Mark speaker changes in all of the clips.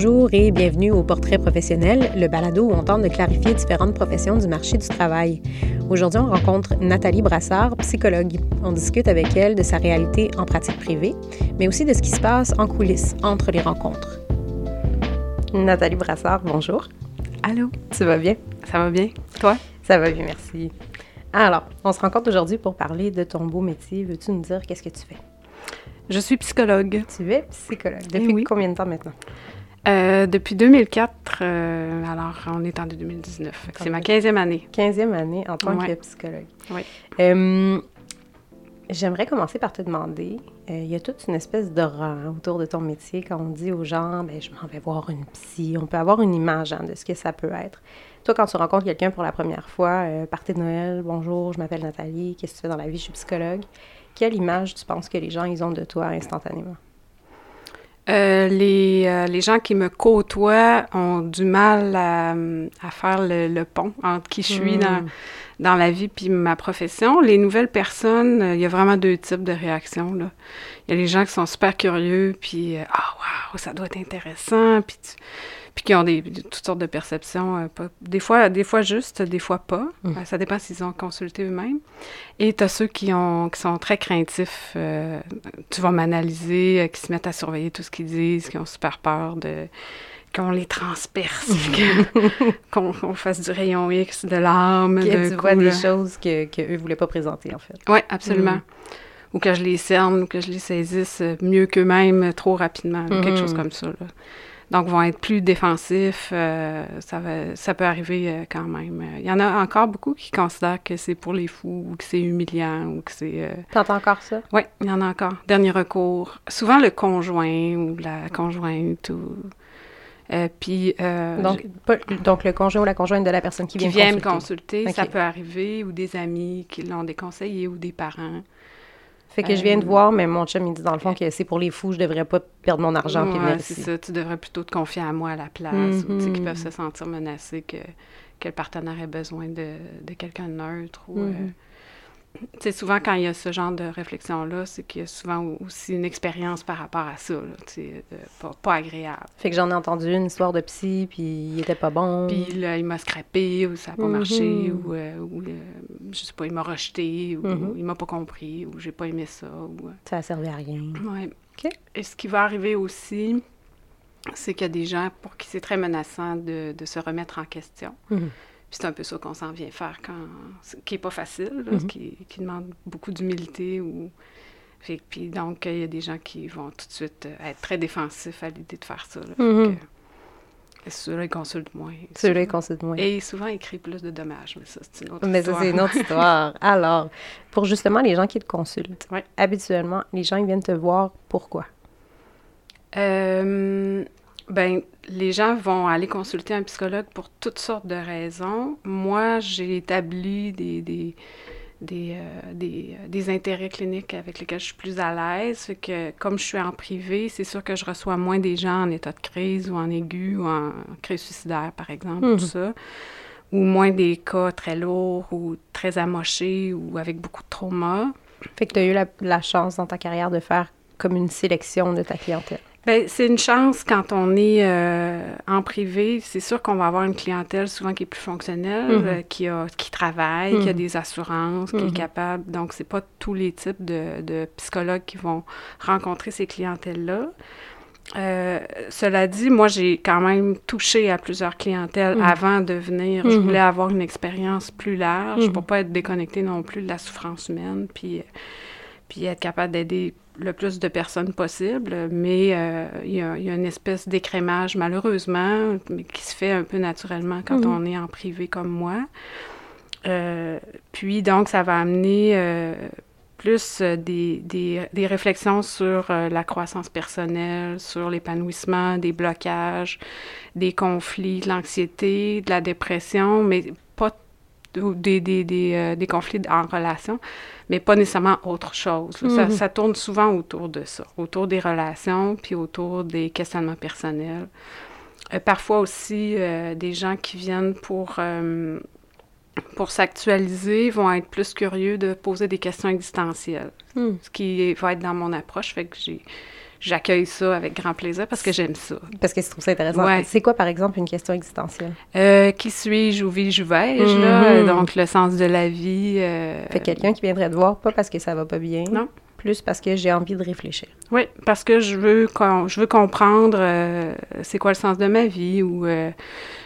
Speaker 1: Bonjour et bienvenue au Portrait professionnel, le balado où on tente de clarifier différentes professions du marché du travail. Aujourd'hui, on rencontre Nathalie Brassard, psychologue. On discute avec elle de sa réalité en pratique privée, mais aussi de ce qui se passe en coulisses entre les rencontres. Nathalie Brassard, bonjour.
Speaker 2: Allô?
Speaker 1: Tu vas bien?
Speaker 2: Ça va bien? Toi?
Speaker 1: Ça va bien, merci. Alors, on se rencontre aujourd'hui pour parler de ton beau métier. Veux-tu nous dire qu'est-ce que tu fais?
Speaker 2: Je suis psychologue.
Speaker 1: Tu es psychologue. Depuis combien de temps maintenant?
Speaker 2: Euh, depuis 2004, euh, alors on est en 2019. C'est ma 15e année.
Speaker 1: 15e année en tant que psychologue.
Speaker 2: Oui.
Speaker 1: Euh, j'aimerais commencer par te demander, il y a toute une espèce de rang autour de ton métier quand on dit aux gens, ben, je m'en vais voir une psy. On peut avoir une image hein, de ce que ça peut être. Toi, quand tu rencontres quelqu'un pour la première fois, partie de Noël, bonjour, je m'appelle Nathalie, qu'est-ce que tu fais dans la vie, je suis psychologue. Quelle image tu penses que les gens ils ont de toi instantanément?
Speaker 2: Euh, les, euh, les, gens qui me côtoient ont du mal à, faire le, pont entre qui je suis dans, hmm. dans, la vie puis ma profession. Les nouvelles personnes, euh, il y a vraiment deux types de réactions. Là. Il y a les gens qui sont super curieux, puis « Ah, wow, ça doit être intéressant », puis puis qui ont des, toutes sortes de perceptions, des, fois, des fois justes, des fois pas. Hmm. ça dépend s'ils ont consulté eux-mêmes. Et tu as ceux qui, ont, qui sont très craintifs. Euh, tu vas m'analyser, euh, qui se mettent à surveiller tout ce qu'ils disent, qui ont super peur de qu'on les transperce, qu'on fasse du rayon X de l'âme.
Speaker 1: Que tu vois des choses que, que eux voulaient pas présenter, en fait.
Speaker 2: Oui, absolument. Mm. Ou que je les cerne, ou que je les saisisse mieux qu'eux-mêmes trop rapidement, quelque chose mm-hmm. comme ça. Là donc vont être plus défensifs. Euh, ça, va, ça peut arriver euh, quand même. Il y en a encore beaucoup qui considèrent que c'est pour les fous ou que c'est humiliant ou que c'est... Euh...
Speaker 1: T'entends encore ça?
Speaker 2: Oui, il y en a encore. Dernier recours. Souvent le conjoint ou la conjointe ou... Euh, puis,
Speaker 1: donc, donc, le conjoint ou la conjointe de la personne qui,
Speaker 2: qui
Speaker 1: vient,
Speaker 2: me consulter, ça peut arriver, ou des amis qui l'ont déconseillé, ou des parents.
Speaker 1: Fait que je viens de euh, voir, mais mon chum, il dit dans le fond que c'est pour les fous, je devrais pas perdre mon argent
Speaker 2: ouais, c'est ça. Tu devrais plutôt te confier à moi à la place. ou, qui peuvent se sentir menacés que, que le partenaire ait besoin de, de quelqu'un de neutre. Ou, euh, sais, souvent, quand il y a ce genre de réflexion-là, c'est qu'il y a souvent aussi une expérience par rapport à ça, sais, pas, pas, agréable.
Speaker 1: Fait que j'en ai entendu une histoire de psy, puis il était pas bon.
Speaker 2: Puis là, il m'a scrappé, ou ça n'a pas marché, mm-hmm. ou, euh, ou je sais pas, il m'a rejeté, ou, mm-hmm. il m'a pas compris, ou j'ai pas aimé ça. Ou, euh.
Speaker 1: Ça a servi à rien.
Speaker 2: Oui. Et ce qui va arriver aussi, c'est qu'il y a des gens pour qui c'est très menaçant de, de, se remettre en question. Mm-hmm c'est un peu ça qu'on s'en vient faire quand qui est pas facile, mhm. qui, qui, demande beaucoup d'humilité ou puis donc il y a des gens qui vont tout de suite euh, être très défensifs à l'idée de faire ça. Mhm. ceux-là, ils consultent moins.
Speaker 1: Ceux-là, ils consultent moins.
Speaker 2: Et souvent, ils créent plus de dommages, mais ça, c'est une autre
Speaker 1: mais
Speaker 2: histoire.
Speaker 1: Mais ça, c'est une autre histoire. Alors, pour justement les gens qui te consultent, habituellement, les gens, ils viennent te voir pourquoi?
Speaker 2: Euh, ben, les gens vont aller consulter un psychologue pour toutes sortes de raisons. Moi, j'ai établi des, des, des, euh, des, euh, des, intérêts cliniques avec lesquels je suis plus à l'aise. que comme je suis en privé, c'est sûr que je reçois moins des gens en état de crise ou en aigu ou en crise suicidaire, par exemple, tout mhm. ça. Ou moins des cas très lourds ou très amochés ou avec beaucoup de trauma.
Speaker 1: Fait que tu as eu la, la chance dans ta carrière de faire comme une sélection de ta clientèle.
Speaker 2: Bien, c'est une chance quand on est euh, en privé. C'est sûr qu'on va avoir une clientèle souvent qui est plus fonctionnelle, mhm. euh, qui, a, qui travaille, qui a mhm. des assurances, qui est mhm. capable. Donc, c'est pas tous les types de, de psychologues qui vont rencontrer ces clientèles-là. Euh, cela dit, moi, j'ai quand même touché à plusieurs clientèles avant de venir. Je voulais avoir une expérience plus large pour pas être déconnectée non plus de la souffrance humaine, puis, puis être capable d'aider le plus de personnes possible, mais euh, il y, a une espèce d'écrémage, malheureusement, qui se fait un peu naturellement quand mhm. on est en privé comme moi. Euh, puis, donc, ça va amener euh, plus des, des, des, réflexions sur la croissance personnelle, sur l'épanouissement, des blocages, des conflits, de l'anxiété, de la dépression, mais pas des, des, des, des conflits en relation, mais pas nécessairement autre chose. Mhm. ça, tourne souvent autour de ça, autour des relations, puis autour des questionnements personnels. Euh, parfois aussi, euh, des gens qui viennent pour, euh, pour s'actualiser vont être plus curieux de poser des questions existentielles, hmm. ce qui va être dans mon approche, fait que j'ai j'accueille ça avec grand plaisir parce que j'aime ça.
Speaker 1: Parce que je trouve ça intéressant. C'est quoi, par exemple, une question existentielle?
Speaker 2: Euh, qui suis-je, où vis-je, vais-je, là? Mhm. Donc, le sens de la vie. Euh...
Speaker 1: Fait quelqu'un qui viendrait te voir, pas parce que ça va pas bien.
Speaker 2: Non.
Speaker 1: Plus parce que j'ai envie de réfléchir.
Speaker 2: Oui, parce que je veux, je veux comprendre euh, c'est quoi le sens de ma vie ou euh,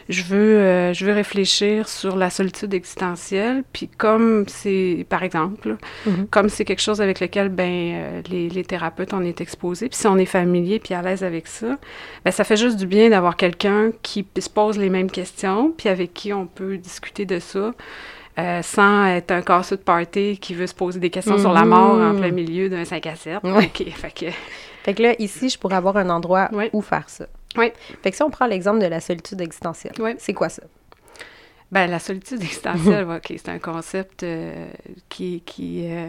Speaker 2: je veux, euh, je veux réfléchir sur la solitude existentielle. Puis comme c'est, par exemple, mhm. comme c'est quelque chose avec lequel ben les, les, thérapeutes on est exposés, puis si on est familier puis à l'aise avec ça, ben ça fait juste du bien d'avoir quelqu'un qui se pose les mêmes questions, puis avec qui on peut discuter de ça. Euh, sans être un casseux de party qui veut se poser des questions sur la mort en plein mhm. milieu d'un 5 à 7. OK,
Speaker 1: fait que... Fait que là, ici, je pourrais avoir un endroit où faire ça.
Speaker 2: Oui.
Speaker 1: Fait que si on prend l'exemple de la solitude existentielle, c'est quoi ça?
Speaker 2: Ben, la solitude existentielle, OK, c'est un concept euh, qui, qui, euh,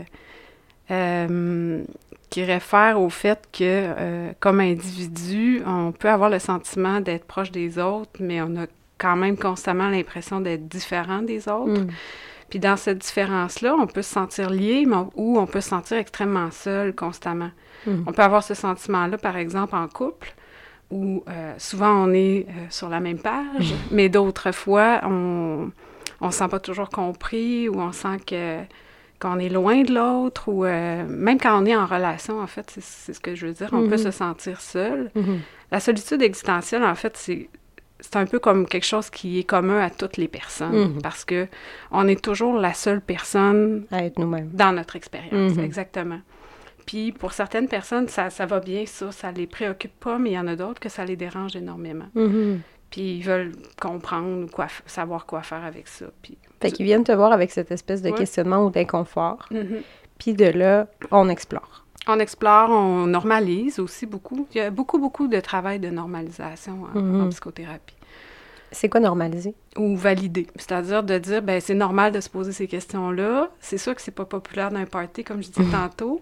Speaker 2: euh, qui réfère au fait que, comme individu, on peut avoir le sentiment d'être proche des autres, mais on a quand même constamment l'impression d'être différent des autres. Hmm. Puis dans cette différence-là, on peut se sentir lié, mais, ou on peut se sentir extrêmement seul constamment. Hmm. On peut avoir ce sentiment-là, par exemple, en couple où euh, souvent on est euh, sur la même page, mais d'autres fois, on ne se sent pas toujours compris ou on sent que qu'on est loin de l'autre ou euh, même quand on est en relation, en fait, c'est ce que je veux dire, on peut mm-hmm. se sentir seul. Mm-hmm. La solitude existentielle, en fait, c'est c'est un peu comme quelque chose qui est commun à toutes les personnes mm-hmm. parce que on est toujours la seule personne
Speaker 1: à être nous-mêmes
Speaker 2: dans notre expérience, exactement. Puis pour certaines personnes, ça, ça va bien, ça, ça les préoccupe pas, mais il y en a d'autres que ça les dérange énormément. Mm-hmm. Puis ils veulent comprendre, quoi, savoir quoi faire avec ça. Puis,
Speaker 1: fait qu'ils viennent te voir avec cette espèce de questionnement ou d'inconfort. Puis de là, on explore.
Speaker 2: On explore, on normalise aussi beaucoup. Il y a beaucoup, beaucoup de travail de normalisation en, mm-hmm. psychothérapie.
Speaker 1: C'est quoi normaliser?
Speaker 2: Ou valider. C'est-à-dire de dire, ben c'est normal de se poser ces questions-là. C'est sûr que c'est pas populaire dans un party, comme je disais tantôt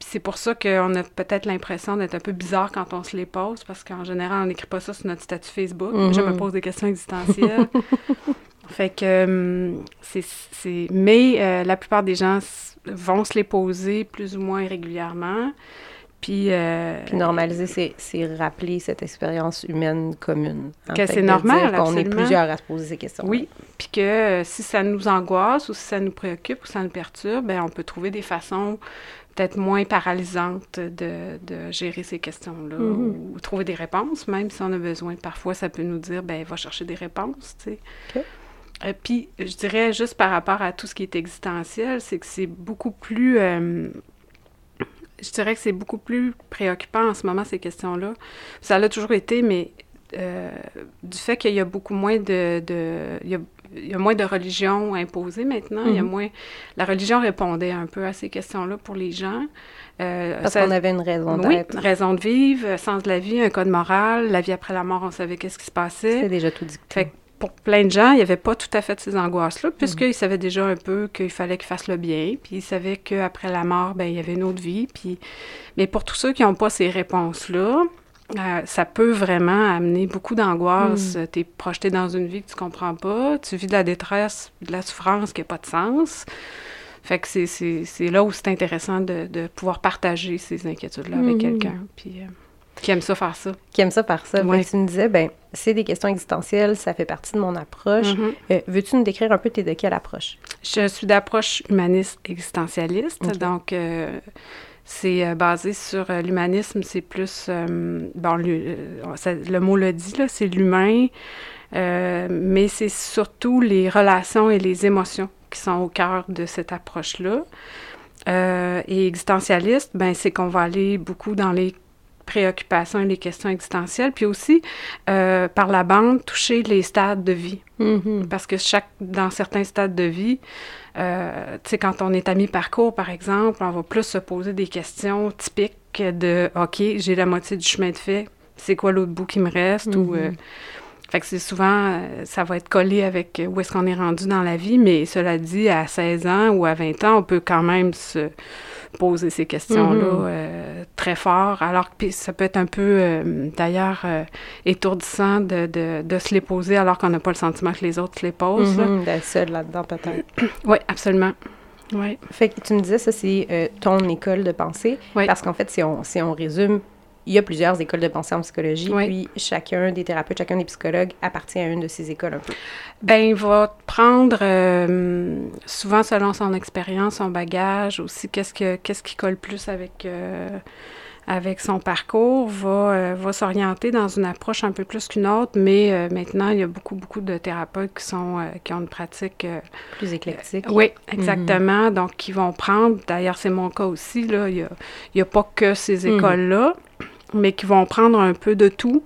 Speaker 2: c'est pour ça qu'on a peut-être l'impression d'être un peu bizarre quand on se les pose, parce qu'en général, on n'écrit pas ça sur notre statut Facebook. Je me mhm. pose des questions existentielles. fait que hum, c'est... Mais euh, la plupart des gens vont se les poser plus ou moins régulièrement. Puis, euh,
Speaker 1: Puis normaliser, c'est rappeler cette expérience humaine commune.
Speaker 2: Hein. Que c'est normal,
Speaker 1: qu'on est plusieurs à se poser ces questions.
Speaker 2: Oui, puis que euh, si ça nous angoisse ou si ça nous préoccupe ou ça nous perturbe, ben on peut trouver des façons peut-être moins paralysante de, de, gérer ces questions-là mm-hmm. ou, trouver des réponses, même si on a besoin. Parfois, ça peut nous dire, ben va chercher des réponses, tu sais. Euh, puis, je dirais juste par rapport à tout ce qui est existentiel, c'est que c'est beaucoup plus... Euh, je dirais que c'est beaucoup plus préoccupant en ce moment, ces questions-là. Ça l'a toujours été, mais euh, du fait qu'il y a beaucoup moins de... de il y a il y a moins de religion imposée maintenant. Il y a mhm. moins. La religion répondait un peu à ces questions-là pour les gens.
Speaker 1: Euh, Parce qu'on avait une raison
Speaker 2: d'être. Oui, raison de vivre, sens de la vie, un code moral, la vie après la mort, on savait qu'est-ce qui se passait.
Speaker 1: C'est déjà tout.
Speaker 2: Fait pour plein de gens, il n'y avait pas tout à fait ces angoisses-là, puisqu'ils savaient déjà un peu qu'il fallait qu'ils fassent le bien, puis ils savaient qu'après la mort, ben il y avait une autre vie. Puis... Mais pour tous ceux qui n'ont pas ces réponses-là, euh, ça peut vraiment amener beaucoup d'angoisse. Hmm. Tu es projeté dans une vie que tu comprends pas, tu vis de la détresse, de la souffrance qui n'a pas de sens. Fait que c'est là où c'est intéressant de, de, pouvoir partager ces inquiétudes-là avec hmm. quelqu'un. Puis, euh, qui aime ça faire ça.
Speaker 1: Qui aime ça faire ça. Ouais. tu me disais, ben c'est des questions existentielles, ça fait partie de mon approche. Mm-hmm. Euh, veux-tu nous décrire un peu t'es de quelle approche?
Speaker 2: Je suis d'approche humaniste existentialiste. Donc, c'est euh, basé sur euh, l'humanisme, c'est plus, euh, bon, le, mot le dit, là, c'est l'humain, mais c'est surtout les relations et les émotions qui sont au cœur de cette approche-là. et existentialiste, ben, c'est qu'on va aller beaucoup dans les préoccupations et les questions existentielles, puis aussi, par la bande, toucher les stades de vie. Mm-hmm. Parce que chaque, dans certains stades de vie, euh, tu sais, quand on est à mi-parcours, par exemple, on va plus se poser des questions typiques de OK, j'ai la moitié du chemin de fait, c'est quoi l'autre bout qui me reste? ou, euh, mm-hmm. fait que c'est souvent, euh, ça va être collé avec où est-ce qu'on est rendu dans la vie, mais cela dit, à 16 ans ou à 20 ans, on peut quand même se poser ces questions-là mm-hmm. euh, très fort. Alors que ça peut être un peu, euh, d'ailleurs, euh, étourdissant de, de, de, se les poser alors qu'on n'a pas le sentiment que les autres se les posent.
Speaker 1: Mm-hmm. D'être seul là-dedans, peut-être.
Speaker 2: oui, absolument.
Speaker 1: Oui. Fait que tu me disais, ça, c'est ton école de pensée. Oui. Parce qu'en fait, si on, si on résume il y a plusieurs écoles de pensée en psychologie, puis chacun des thérapeutes, chacun des psychologues appartient à une de ces écoles un peu.
Speaker 2: Ben, il va prendre euh, souvent selon son expérience, son bagage, aussi qu'est-ce que qu'est-ce qui colle plus avec euh, avec son parcours, va, euh, va s'orienter dans une approche un peu plus qu'une autre, mais maintenant, il y a beaucoup, beaucoup de thérapeutes qui, sont, qui ont une pratique...
Speaker 1: plus éclectique.
Speaker 2: oui, exactement. Donc, qui vont prendre, d'ailleurs, c'est mon cas aussi, là, il n'y a, il y a pas que ces mhm. écoles-là mais qui vont prendre un peu de tout,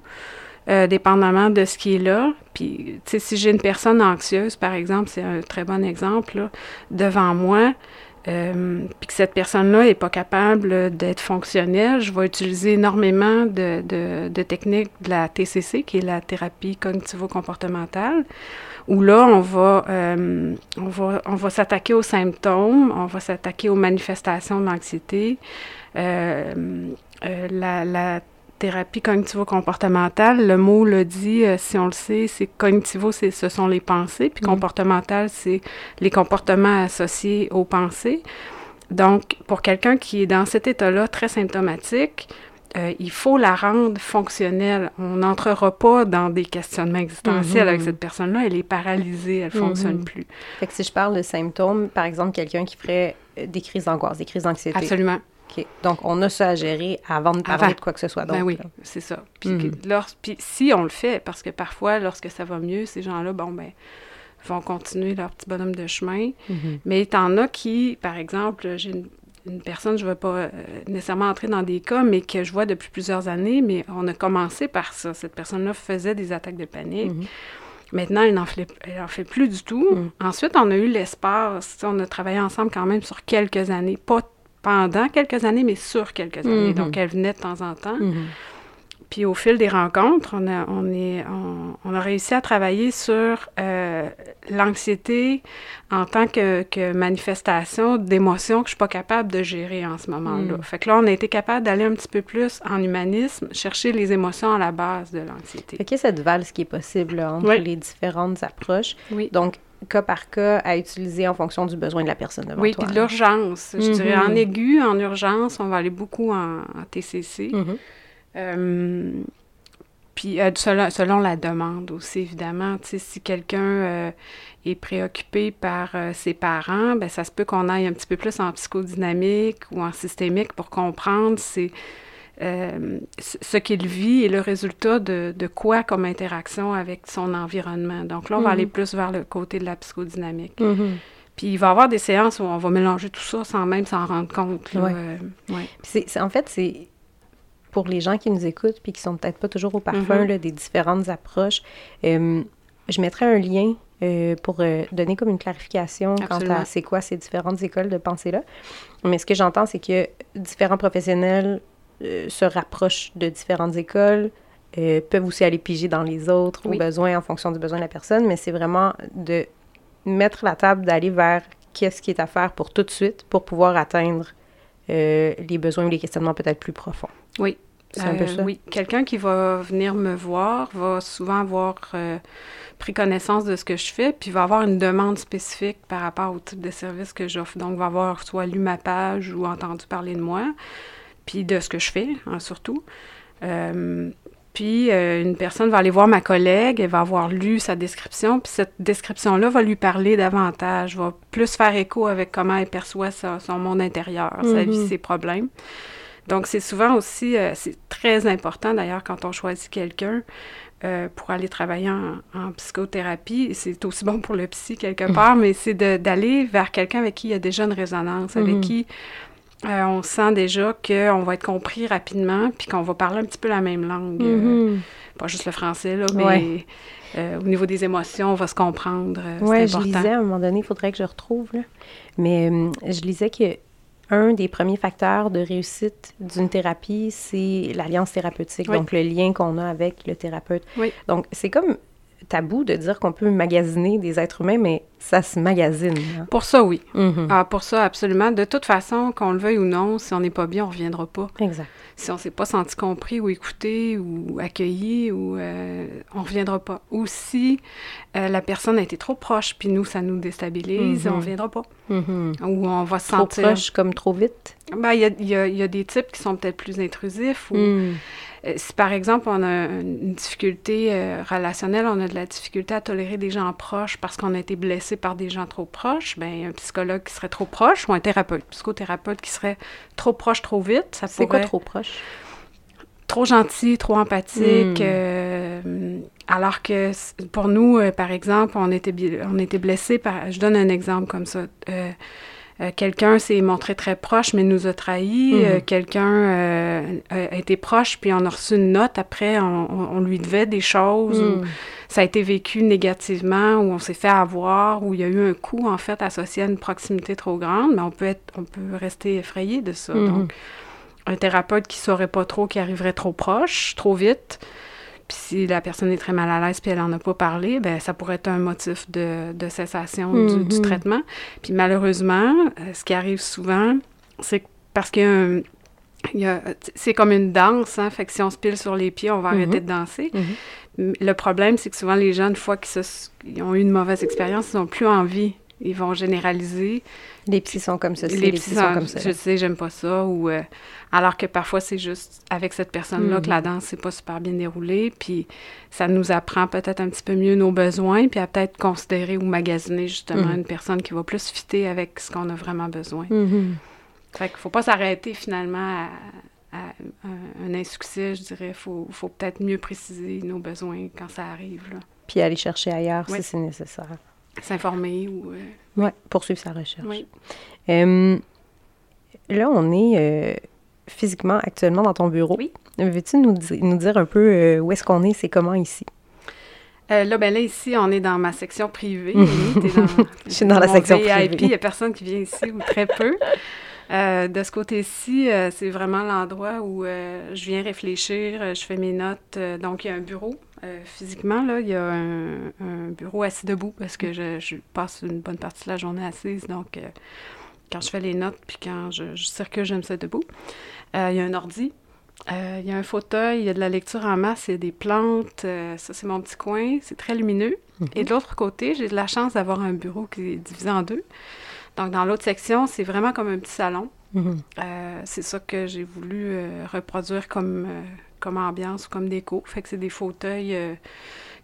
Speaker 2: euh, dépendamment de ce qui est là. Puis, tu sais, si j'ai une personne anxieuse, par exemple, c'est un très bon exemple, devant moi, euh, puis que cette personne-là n'est pas capable d'être fonctionnelle, je vais utiliser énormément de, de, techniques de la TCC, qui est la thérapie cognitivo-comportementale, où là, on va, euh, on va, on va s'attaquer aux symptômes, on va s'attaquer aux manifestations de l'anxiété, euh, euh, la, thérapie cognitivo-comportementale, le mot le dit, euh, si on le sait, c'est cognitivo, ce sont les pensées, puis mm. comportemental, c'est les comportements associés aux pensées. Donc, pour quelqu'un qui est dans cet état-là très symptomatique, il faut la rendre fonctionnelle. On n'entrera pas dans des questionnements existentiels avec mm-hmm. cette personne-là. Elle est paralysée, elle ne fonctionne mm-hmm. plus.
Speaker 1: Fait que si je parle de symptômes, par exemple, quelqu'un qui ferait des crises d'angoisse, des crises d'anxiété.
Speaker 2: Absolument.
Speaker 1: Donc, on a ça à gérer avant de parler de quoi que ce soit
Speaker 2: d'autre. Ben oui, c'est ça. Mhm. Puis, si on le fait, parce que parfois, lorsque ça va mieux, ces gens-là, bon, ben vont continuer leur petit bonhomme de chemin. Mhm. Mais il y en a qui, par exemple, j'ai une, personne, je ne veux pas euh, nécessairement entrer dans des cas, mais que je vois depuis plusieurs années, mais on a commencé par ça. Cette personne-là faisait des attaques de panique. Mhm. Maintenant, elle n'en fait, fait plus du tout. Ensuite, on a eu l'espace. On a travaillé ensemble quand même sur quelques années. Pas pendant quelques années, mais sur quelques années. Donc, mhm. elle venait de temps en temps. Mhm. Puis au fil des rencontres, on a, on est, on, a réussi à travailler sur euh, l'anxiété en tant que, que manifestation d'émotions que je suis pas capable de gérer en ce moment-là. Mhm. Fait que là, on a été capable d'aller un petit peu plus en humanisme, chercher les émotions à la base de l'anxiété.
Speaker 1: Fait qu'il y a cette valse qui est possible entre les différentes approches. Oui. Donc, cas par cas à utiliser en fonction du besoin de la personne devant
Speaker 2: oui, toi. Oui, puis de l'urgence. Je dirais en mhm. aigu, en urgence, on va aller beaucoup en, TCC. Mhm. Euh, puis euh, selon, la demande aussi, évidemment. si quelqu'un euh, est préoccupé par ses parents, ben ça se peut qu'on aille un petit peu plus en psychodynamique ou en systémique pour comprendre c'est euh, ce qu'il vit est le résultat de, quoi comme interaction avec son environnement. Donc là, on va aller mhm. plus vers le côté de la psychodynamique. Mhm. Puis il va y avoir des séances où on va mélanger tout ça sans même s'en rendre compte. Euh,
Speaker 1: en fait, c'est pour les gens qui nous écoutent puis qui sont peut-être pas toujours au parfum mhm. des différentes approches. Euh, je mettrai un lien pour donner comme une clarification quant à c'est quoi ces différentes écoles de pensée-là. Mais ce que j'entends, c'est que différents professionnels euh, se rapprochent de différentes écoles, euh, peuvent aussi aller piger dans les autres au besoin en fonction du besoin de la personne, mais c'est vraiment de mettre la table, d'aller vers qu'est-ce qui est à faire pour tout de suite pour pouvoir atteindre euh, les besoins ou les questionnements peut-être plus profonds.
Speaker 2: Oui. C'est un peu ça? Oui. Quelqu'un qui va venir me voir va souvent avoir pris connaissance de ce que je fais, puis va avoir une demande spécifique par rapport au type de service que j'offre. Donc, va avoir soit lu ma page ou entendu parler de moi puis de ce que je fais, hein, surtout. Euh, puis euh, une personne va aller voir ma collègue, elle va avoir lu sa description, puis cette description-là va lui parler davantage, va plus faire écho avec comment elle perçoit son monde intérieur, sa vie, mhm. ses problèmes. Donc c'est souvent aussi, euh, c'est très important d'ailleurs quand on choisit quelqu'un pour aller travailler en, psychothérapie, c'est aussi bon pour le psy quelque part, mais c'est d'aller vers quelqu'un avec qui il y a déjà une résonance, avec mhm. qui euh, on sent déjà qu'on va être compris rapidement, puis qu'on va parler un petit peu la même langue. Euh, mm-hmm. pas juste le français, là, mais euh, au niveau des émotions, on va se comprendre.
Speaker 1: oui, je lisais à un moment donné, il faudrait que je retrouve, là. mais je lisais que un des premiers facteurs de réussite d'une thérapie, c'est l'alliance thérapeutique, donc le lien qu'on a avec le thérapeute. Donc, c'est comme tabou de dire qu'on peut magasiner des êtres humains, mais ça se magasine. Hein.
Speaker 2: Pour ça, oui. Mm-hmm. ah, pour ça, absolument. De toute façon, qu'on le veuille ou non, si on n'est pas bien, on ne reviendra pas.
Speaker 1: Exact.
Speaker 2: Si on ne s'est pas senti compris ou écouté ou accueilli, ou, euh, on ne reviendra pas. Ou si euh, la personne a été trop proche, puis nous, ça nous déstabilise, on ne mm-hmm. reviendra pas. Mm-hmm. Ou on va se sentir...
Speaker 1: Trop proche comme trop vite?
Speaker 2: Ben, il y, a, y, a, des types qui sont peut-être plus intrusifs ou... Euh, si par exemple on a une difficulté euh, relationnelle, on a de la difficulté à tolérer des gens proches parce qu'on a été blessé par des gens trop proches, ben un psychologue qui serait trop proche ou un thérapeute, psychothérapeute qui serait trop proche trop vite, ça
Speaker 1: C'est quoi trop proche?
Speaker 2: Trop gentil, trop empathique. Hmm. Euh, alors que pour nous, par exemple, on était, on était blessé par... Je donne un exemple comme ça. Euh, quelqu'un s'est montré très proche, mais nous a trahis. Mhm. Euh, quelqu'un euh, a été proche, puis on a reçu une note après, on, lui devait des choses, ou mhm. ça a été vécu négativement, ou on s'est fait avoir, ou il y a eu un coup, en fait, associé à une proximité trop grande, mais on peut, être, on peut rester effrayé de ça. Mhm. Donc, un thérapeute qui saurait pas trop, qui arriverait trop proche, trop vite, puis si la personne est très mal à l'aise puis elle n'en a pas parlé, ben ça pourrait être un motif de, cessation du, mm-hmm. traitement. Puis malheureusement, euh, ce qui arrive souvent, c'est parce que c'est comme une danse, hein, fait que si on se pile sur les pieds, on va arrêter mm-hmm. de danser. Mm-hmm. Le problème, c'est que souvent les gens, une fois qu'ils ont eu une mauvaise expérience, ils n'ont plus envie ils vont généraliser.
Speaker 1: Les psys sont comme ça. Les, psys sont, comme ça.
Speaker 2: Je sais, j'aime pas ça. Ou, euh, alors que parfois, c'est juste avec cette personne-là que la mhm. danse s'est pas super bien déroulée. Puis ça nous apprend peut-être un petit peu mieux nos besoins, puis à peut-être considérer ou magasiner justement mhm. une personne qui va plus fitter avec ce qu'on a vraiment besoin. Mhm. Fait qu'il faut pas s'arrêter finalement à, un, insuccès, je dirais. Il faut, faut peut-être mieux préciser nos besoins quand ça arrive. Là.
Speaker 1: Puis aller chercher ailleurs si c'est nécessaire.
Speaker 2: S'informer ou...
Speaker 1: Euh, oui, poursuivre sa recherche. Oui. là, on est euh, physiquement actuellement dans ton bureau. Oui. Veux-tu nous, nous, dire un peu euh, où est-ce qu'on est, c'est comment ici?
Speaker 2: là, ben là, ici, on est dans ma section privée.
Speaker 1: Je suis dans la section
Speaker 2: privée. Il n'y a personne qui vient ici, ou très peu. de ce côté-ci, c'est vraiment l'endroit où je viens réfléchir, je fais mes notes. donc, il y a un bureau euh, physiquement, là, il y a un, bureau assis debout parce que je, passe une bonne partie de la journée assise. Donc, euh, quand je fais les notes puis quand je, je circule, j'aime ça debout. Euh, il y a un ordi. il y a un fauteuil, il y a de la lecture en masse, il y a des plantes. ça, c'est mon petit coin. C'est très lumineux. Mhm. Et de l'autre côté, j'ai de la chance d'avoir un bureau qui est divisé en deux. Donc, dans l'autre section, c'est vraiment comme un petit salon. Mhm. c'est ça que j'ai voulu reproduire comme comme ambiance ou comme déco. Fait que c'est des fauteuils euh,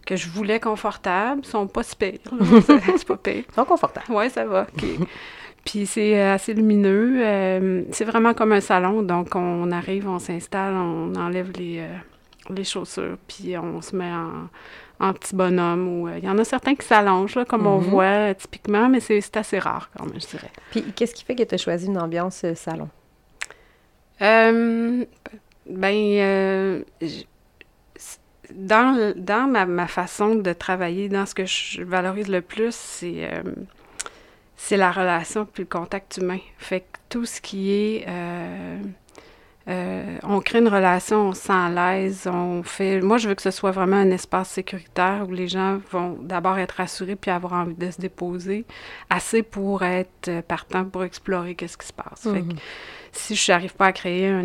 Speaker 2: que je voulais confortables. Ils sont pas si pires. c'est pas pire.
Speaker 1: Ils sont confortables.
Speaker 2: Oui, ça va. Puis c'est euh, assez lumineux. Euh, c'est vraiment comme un salon. Donc, on arrive, on s'installe, on enlève les, les chaussures, puis on se met en, en petit bonhomme. Ou il y en a certains qui s'allongent, comme on mhm. voit typiquement, mais c'est assez rare quand même, je dirais.
Speaker 1: Puis qu'est-ce qui fait que tu as choisi une ambiance salon?
Speaker 2: Ben, euh, dans, dans ma, ma, façon de travailler, dans ce que je valorise le plus, c'est euh, c'est la relation puis le contact humain. Fait que tout ce qui est euh, on crée une relation, on se sent à l'aise, on fait... Moi, je veux que ce soit vraiment un espace sécuritaire où les gens vont d'abord être rassurés puis avoir envie de se déposer, assez pour être partants pour explorer qu'est-ce qui se passe. Fait que, mhm. Si je n'arrive pas à créer un,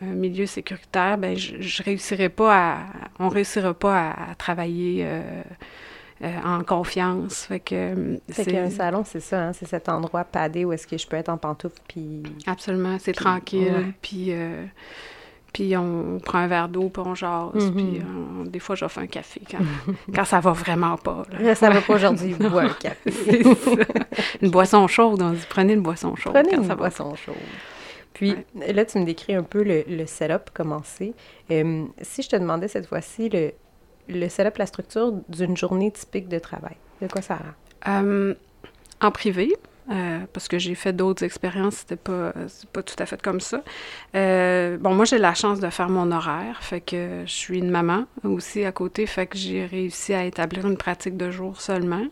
Speaker 2: milieu sécuritaire, ben je, je réussirai pas à... On réussira pas à, travailler... Euh, euh, en confiance. Fait que
Speaker 1: c'est qu'un salon, c'est ça, hein, c'est cet endroit padé où est-ce que je peux être en pantoufle puis
Speaker 2: absolument, c'est tranquille, puis euh, puis on prend un verre d'eau, puis on jase, mm-hmm. puis des fois, j'offre un café quand, quand ça va vraiment pas.
Speaker 1: Là. Ça va pas aujourd'hui, bois un café.
Speaker 2: une boisson chaude, on dit prenez une boisson chaude
Speaker 1: prenez une boisson chaude. Puis là, tu me décris un peu le, le setup commencé. Euh, si je te demandais cette fois-ci le, le setup, la structure d'une journée typique de travail? De quoi ça
Speaker 2: a euh, en privé, euh, parce que j'ai fait d'autres expériences, c'était pas, pas tout à fait comme ça. Euh, bon, moi, j'ai la chance de faire mon horaire, fait que je suis une maman aussi à côté, fait que j'ai réussi à établir une pratique de jour seulement.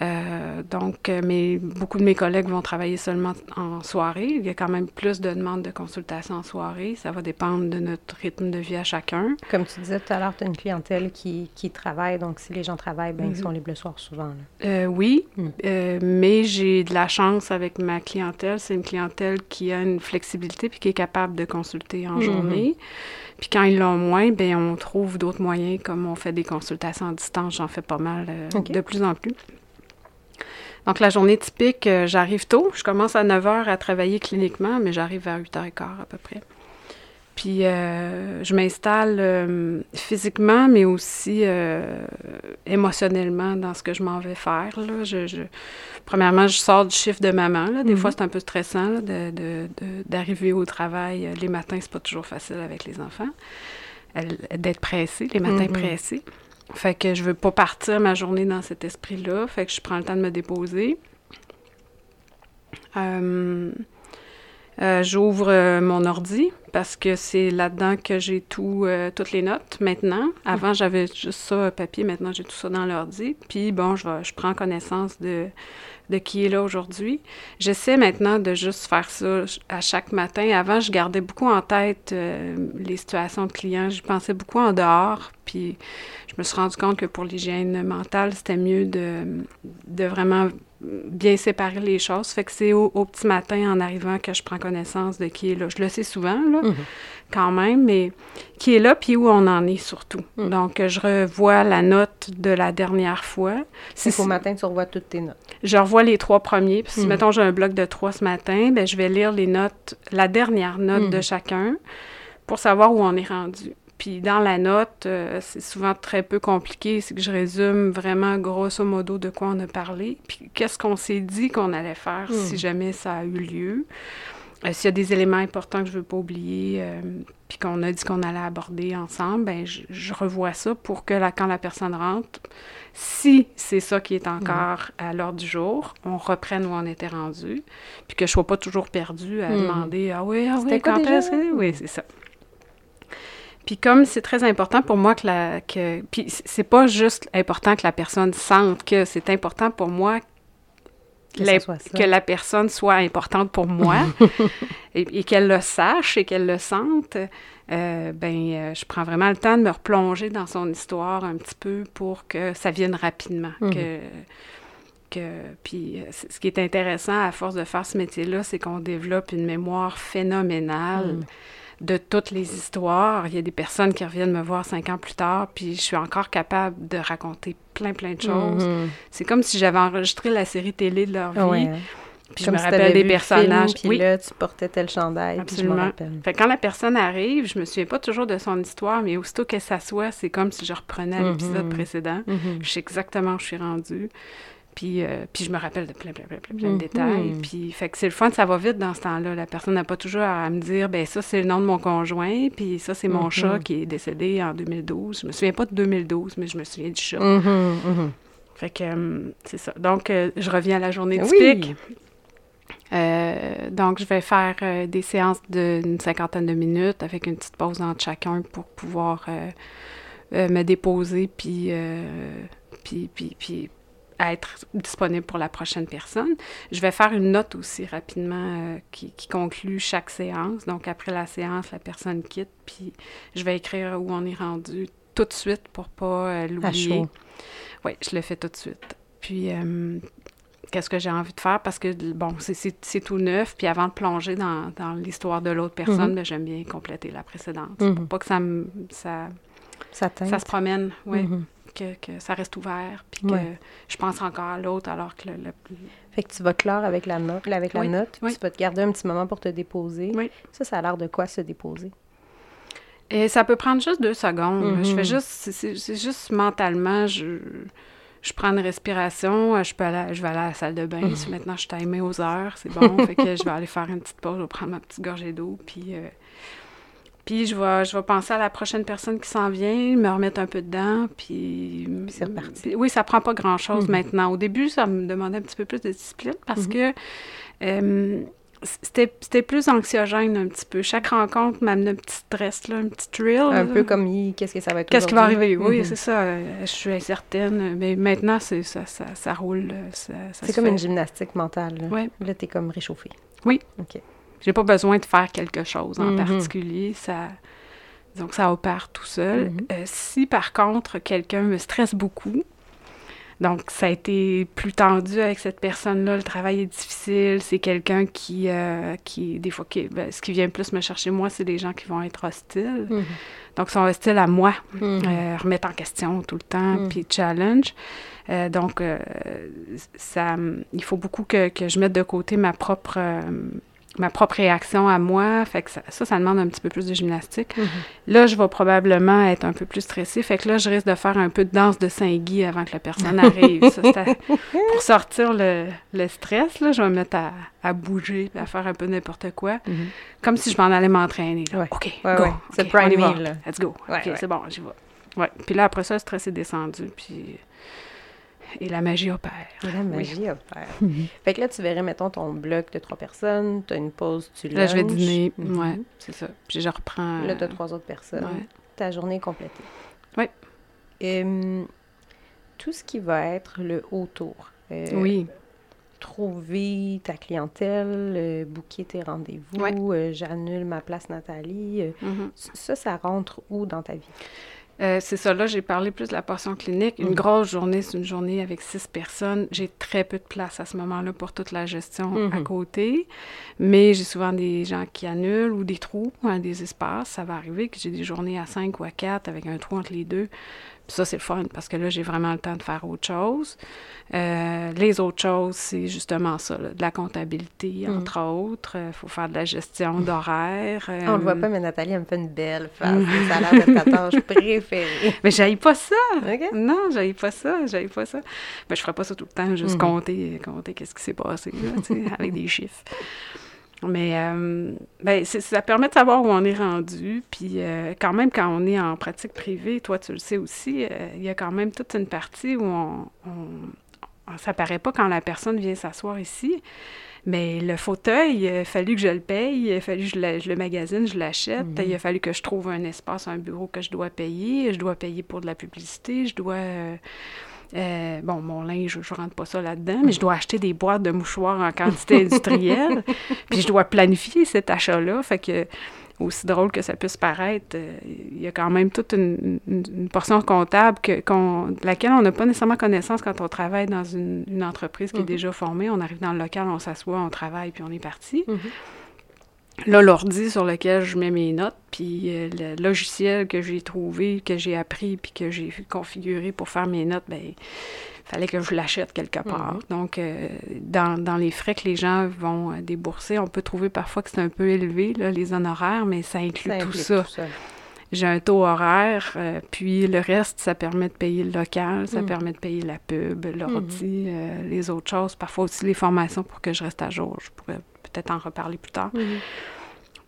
Speaker 2: Euh, donc, euh, mais beaucoup de mes collègues vont travailler seulement en soirée. Il y a quand même plus de demandes de consultation en soirée. Ça va dépendre de notre rythme de vie à chacun.
Speaker 1: Comme tu disais tout à l'heure, tu as une clientèle qui, qui, travaille. Donc, si les gens travaillent, bien, ils mhm. sont libres le soir souvent.
Speaker 2: Euh, oui, mm. mais j'ai de la chance avec ma clientèle. C'est une clientèle qui a une flexibilité puis qui est capable de consulter en mhm. journée. Puis quand ils l'ont moins, bien, on trouve d'autres moyens, comme on fait des consultations à distance. J'en fais pas mal de plus en plus. Donc, la journée typique, euh, j'arrive tôt. Je commence à 9 h à travailler cliniquement, mais j'arrive vers 8 h 15 à peu près. Puis, euh, je m'installe euh, physiquement, mais aussi émotionnellement dans ce que je m'en vais faire. Là. Je, premièrement, je sors du chiffre de maman. Là. Des mhm. fois, c'est un peu stressant d'arriver au travail. Les matins, c'est pas toujours facile avec les enfants. D'être pressé, les matins mhm. pressés. Fait que je veux pas partir ma journée dans cet esprit-là. Fait que je prends le temps de me déposer. Euh, euh, j'ouvre euh, mon ordi parce que c'est là-dedans que j'ai tout, toutes les notes maintenant. Avant, j'avais juste ça papier. Maintenant, j'ai tout ça dans l'ordi. Puis, bon, je, je prends connaissance de, de qui est là aujourd'hui. J'essaie maintenant de juste faire ça à chaque matin. Avant, je gardais beaucoup en tête les situations de clients. Je pensais beaucoup en dehors. Puis je me suis rendu compte que pour l'hygiène mentale, c'était mieux de, de vraiment bien séparer les choses. Fait que c'est au, petit matin, en arrivant, que je prends connaissance de qui est là. Je le sais souvent, là, mhm. quand même, mais qui est là, puis où on en est surtout. Mhm. Donc, je revois la note de la dernière fois.
Speaker 1: C'est qu'au matin, tu revois toutes tes notes.
Speaker 2: Je revois les trois premiers. Puis si, mhm. mettons, j'ai un bloc de trois ce matin, ben je vais lire les notes, la dernière note de chacun pour savoir où on est rendu. Puis dans la note, euh, c'est souvent très peu compliqué, c'est que je résume vraiment grosso modo de quoi on a parlé, puis qu'est-ce qu'on s'est dit qu'on allait faire si hmm. jamais ça a eu lieu? Euh, s'il y a des éléments importants que je ne veux pas oublier, euh, puis qu'on a dit qu'on allait aborder ensemble, ben je, revois ça pour que quand la personne rentre, si c'est ça qui est encore à l'ordre du jour, on reprenne où on était rendu, puis que je ne sois pas toujours perdue à hmm. demander Ah oui, ah oui, quand est-ce que. Oui, c'est ça. Puis comme c'est très important pour moi que la... Que, puis c'est pas juste important que la personne sente que c'est important pour moi que, la, personne soit importante pour moi et, qu'elle le sache et qu'elle le sente, euh, ben euh, je prends vraiment le temps de me replonger dans son histoire un petit peu pour que ça vienne rapidement. Mhm. Que, que, puis euh, ce qui est intéressant à force de faire ce métier-là, c'est qu'on développe une mémoire phénoménale. Mhm de toutes les histoires. Il y a des personnes qui reviennent me voir cinq ans plus tard, puis je suis encore capable de raconter plein, plein de choses. Mhm. C'est comme si j'avais enregistré la série télé de leur vie. Puis je me rappelle des personnages.
Speaker 1: puis oui. là, tu portais tel chandail. Absolument.
Speaker 2: fait quand la personne arrive, je me souviens pas toujours de son histoire, mais aussitôt qu'elle s'assoit, c'est comme si je reprenais mhm. l'épisode précédent. Mhm. Je sais exactement où je suis rendue. Puis, euh, puis je me rappelle de plein, plein, plein, plein, de mhm. détails. Puis, fait que c'est le fun, ça va vite dans ce temps-là. La personne n'a pas toujours à me dire, ben ça, c'est le nom de mon conjoint, puis ça, c'est mon mhm. chat qui est décédé en 2012. Je me souviens pas de 2012, mais je me souviens du chat. Mhm, fait que euh, c'est ça. Donc, euh, je reviens à la journée typique. donc, je vais faire des séances d'une cinquantaine de minutes avec une petite pause entre chacun pour pouvoir me déposer, puis, puis, puis, puis être disponible pour la prochaine personne. Je vais faire une note aussi rapidement euh, qui, conclut chaque séance. Donc, après la séance, la personne quitte, puis je vais écrire où on est rendu tout de suite pour pas euh, l'oublier. Oui, je le fais tout de suite. Puis, euh, qu'est-ce que j'ai envie de faire? Parce que, bon, c'est tout neuf, puis avant de plonger dans, l'histoire de l'autre personne, mm-hmm. ben, j'aime bien compléter la précédente. Mm-hmm. Pour pas que ça, ça, ça, ça se promène, oui. Mm-hmm que, ça reste ouvert, puis que je pense encore à l'autre alors que le,
Speaker 1: Fait que tu vas clore avec la note, avec la note, tu vas te garder un petit moment pour te déposer. Ça, ça a l'air de quoi se déposer?
Speaker 2: Et ça peut prendre juste deux secondes. Je fais mm-hmm. juste, c'est juste mentalement, je, je prends une respiration, je peux aller, je vais aller à la salle de bain. Si maintenant je suis timée aux heures, c'est bon. fait que je vais aller faire une petite pause, je vais prendre ma petite gorgée d'eau, puis euh, puis je vais, je vais penser à la prochaine personne qui s'en vient, me remettre un peu dedans, puis...
Speaker 1: c'est reparti.
Speaker 2: oui, ça prend pas grand-chose mhm. maintenant. Au début, ça me demandait un petit peu plus de discipline parce mhm. que... Euh, c'était plus anxiogène un petit peu. Chaque rencontre m'amenait un petit stress, là, un petit thrill.
Speaker 1: Un peu comme qu'est-ce que ça va être
Speaker 2: Qu'est-ce qui va arriver? Oui, mhm. c'est ça. Euh, je suis incertaine. Mais maintenant, ça, ça, ça, roule.
Speaker 1: c'est comme une gymnastique mentale. Là,
Speaker 2: ouais.
Speaker 1: là tu es comme réchauffé.
Speaker 2: Oui.
Speaker 1: OK.
Speaker 2: J'ai pas besoin de faire quelque chose en mhm. particulier. Ça, donc, ça opère tout seul. Mhm. Euh, si, par contre, quelqu'un me stresse beaucoup, donc, ça a été plus tendu avec cette personne-là. Le travail est difficile. C'est quelqu'un qui, euh, qui, des fois, qui, ben, ce qui vient plus me chercher, moi, c'est des gens qui vont être hostiles. Mhm. Donc, sont hostiles à moi, mhm. euh, remettre en question tout le temps, puis challenge. Donc, ça, il faut beaucoup que, que, je mette de côté ma propre ma propre réaction à moi. Fait que ça, ça, demande un petit peu plus de gymnastique. Mhm. Là, je vais probablement être un peu plus stressée. Fait que là, je risque de faire un peu de danse de Saint-Guy avant que la personne arrive. pour sortir le, le, stress, là, je vais me mettre à, à bouger, à faire un peu n'importe quoi. Mhm. Comme si je m'en allais m'entraîner. OK, go.
Speaker 1: C'est prime
Speaker 2: Let's go. OK, c'est bon, j'y vais. Ouais. Puis là, après ça, le stress est descendu. Puis et la magie opère.
Speaker 1: Et la magie opère. fait que là, tu verrais, mettons, ton bloc de trois personnes, tu as une pause, tu
Speaker 2: Là, je vais dîner. Mhm. Ouais, c'est ça. Puis je reprends.
Speaker 1: Là, tu as trois autres personnes. Ta journée est complétée.
Speaker 2: Oui.
Speaker 1: tout ce qui va être le autour.
Speaker 2: Euh, oui.
Speaker 1: Trouver ta clientèle, euh, booker tes rendez-vous, euh, j'annule ma place Nathalie. Mhm. Ça, ça rentre où dans ta vie?
Speaker 2: Euh, c'est ça, là, j'ai parlé plus de la portion clinique. Une mm. grosse journée, c'est une journée avec six personnes. J'ai très peu de place à ce moment-là pour toute la gestion à mm-hmm. côté. Mais j'ai souvent des gens qui annulent ou des trous, hein, des espaces. Ça va arriver que j'ai des journées à cinq ou à quatre avec un trou entre les deux ça, c'est le fun parce que là, j'ai vraiment le temps de faire autre chose. Euh, les autres choses, c'est justement ça, de la comptabilité, mm. entre autres. Il faut faire de la gestion d'horaire.
Speaker 1: On ne le voit euh, pas, mais Nathalie, elle me fait une belle face. ça a l'air de ta tâche préférée.
Speaker 2: Mais j'aille pas ça! Non, j'aille pas ça, j'aille pas ça. Mais je ferai pas ça tout le temps, juste mm. compter, compter qu'est-ce qui s'est passé, avec des chiffres. Mais euh, ben, ça permet de savoir où on est rendu. Puis euh, quand même, quand on est en pratique privée, toi, tu le sais aussi, euh, il y a quand même toute une partie où on, ça paraît pas quand la personne vient s'asseoir ici. Mais le fauteuil, il a fallu que je le paye, il a fallu que je, le magasine, je l'achète. Mm-hmm. Il a fallu que je trouve un espace, un bureau que je dois payer. Je dois payer pour de la publicité. Je dois euh, bon, mon linge, je ne rentre pas ça là-dedans, mais je dois acheter des boîtes de mouchoirs en quantité industrielle. puis je dois planifier cet achat-là. Fait que, aussi drôle que ça puisse paraître, euh, il y a quand même toute une, portion comptable que, de laquelle on n'a pas nécessairement connaissance quand on travaille dans une, entreprise qui est mm-hmm. déjà formée. On arrive dans le local, on s'assoit, on travaille, puis on est parti. Mm-hmm. Là, l'ordi sur lequel je mets mes notes, puis euh, le logiciel que j'ai trouvé, que j'ai appris, puis que j'ai configuré pour faire mes notes, ben il fallait que je l'achète quelque part. Mhm. Donc, euh, dans, les frais que les gens vont euh, débourser, on peut trouver parfois que c'est un peu élevé, là, les honoraires, mais ça inclut tout, ça. J'ai un taux horaire, puis le reste, ça permet de payer le local, ça mhm. permet de payer la pub, l'ordi, mhm. les autres choses, parfois aussi les formations pour que je reste à jour. Je pourrais peut-être en reparler plus tard.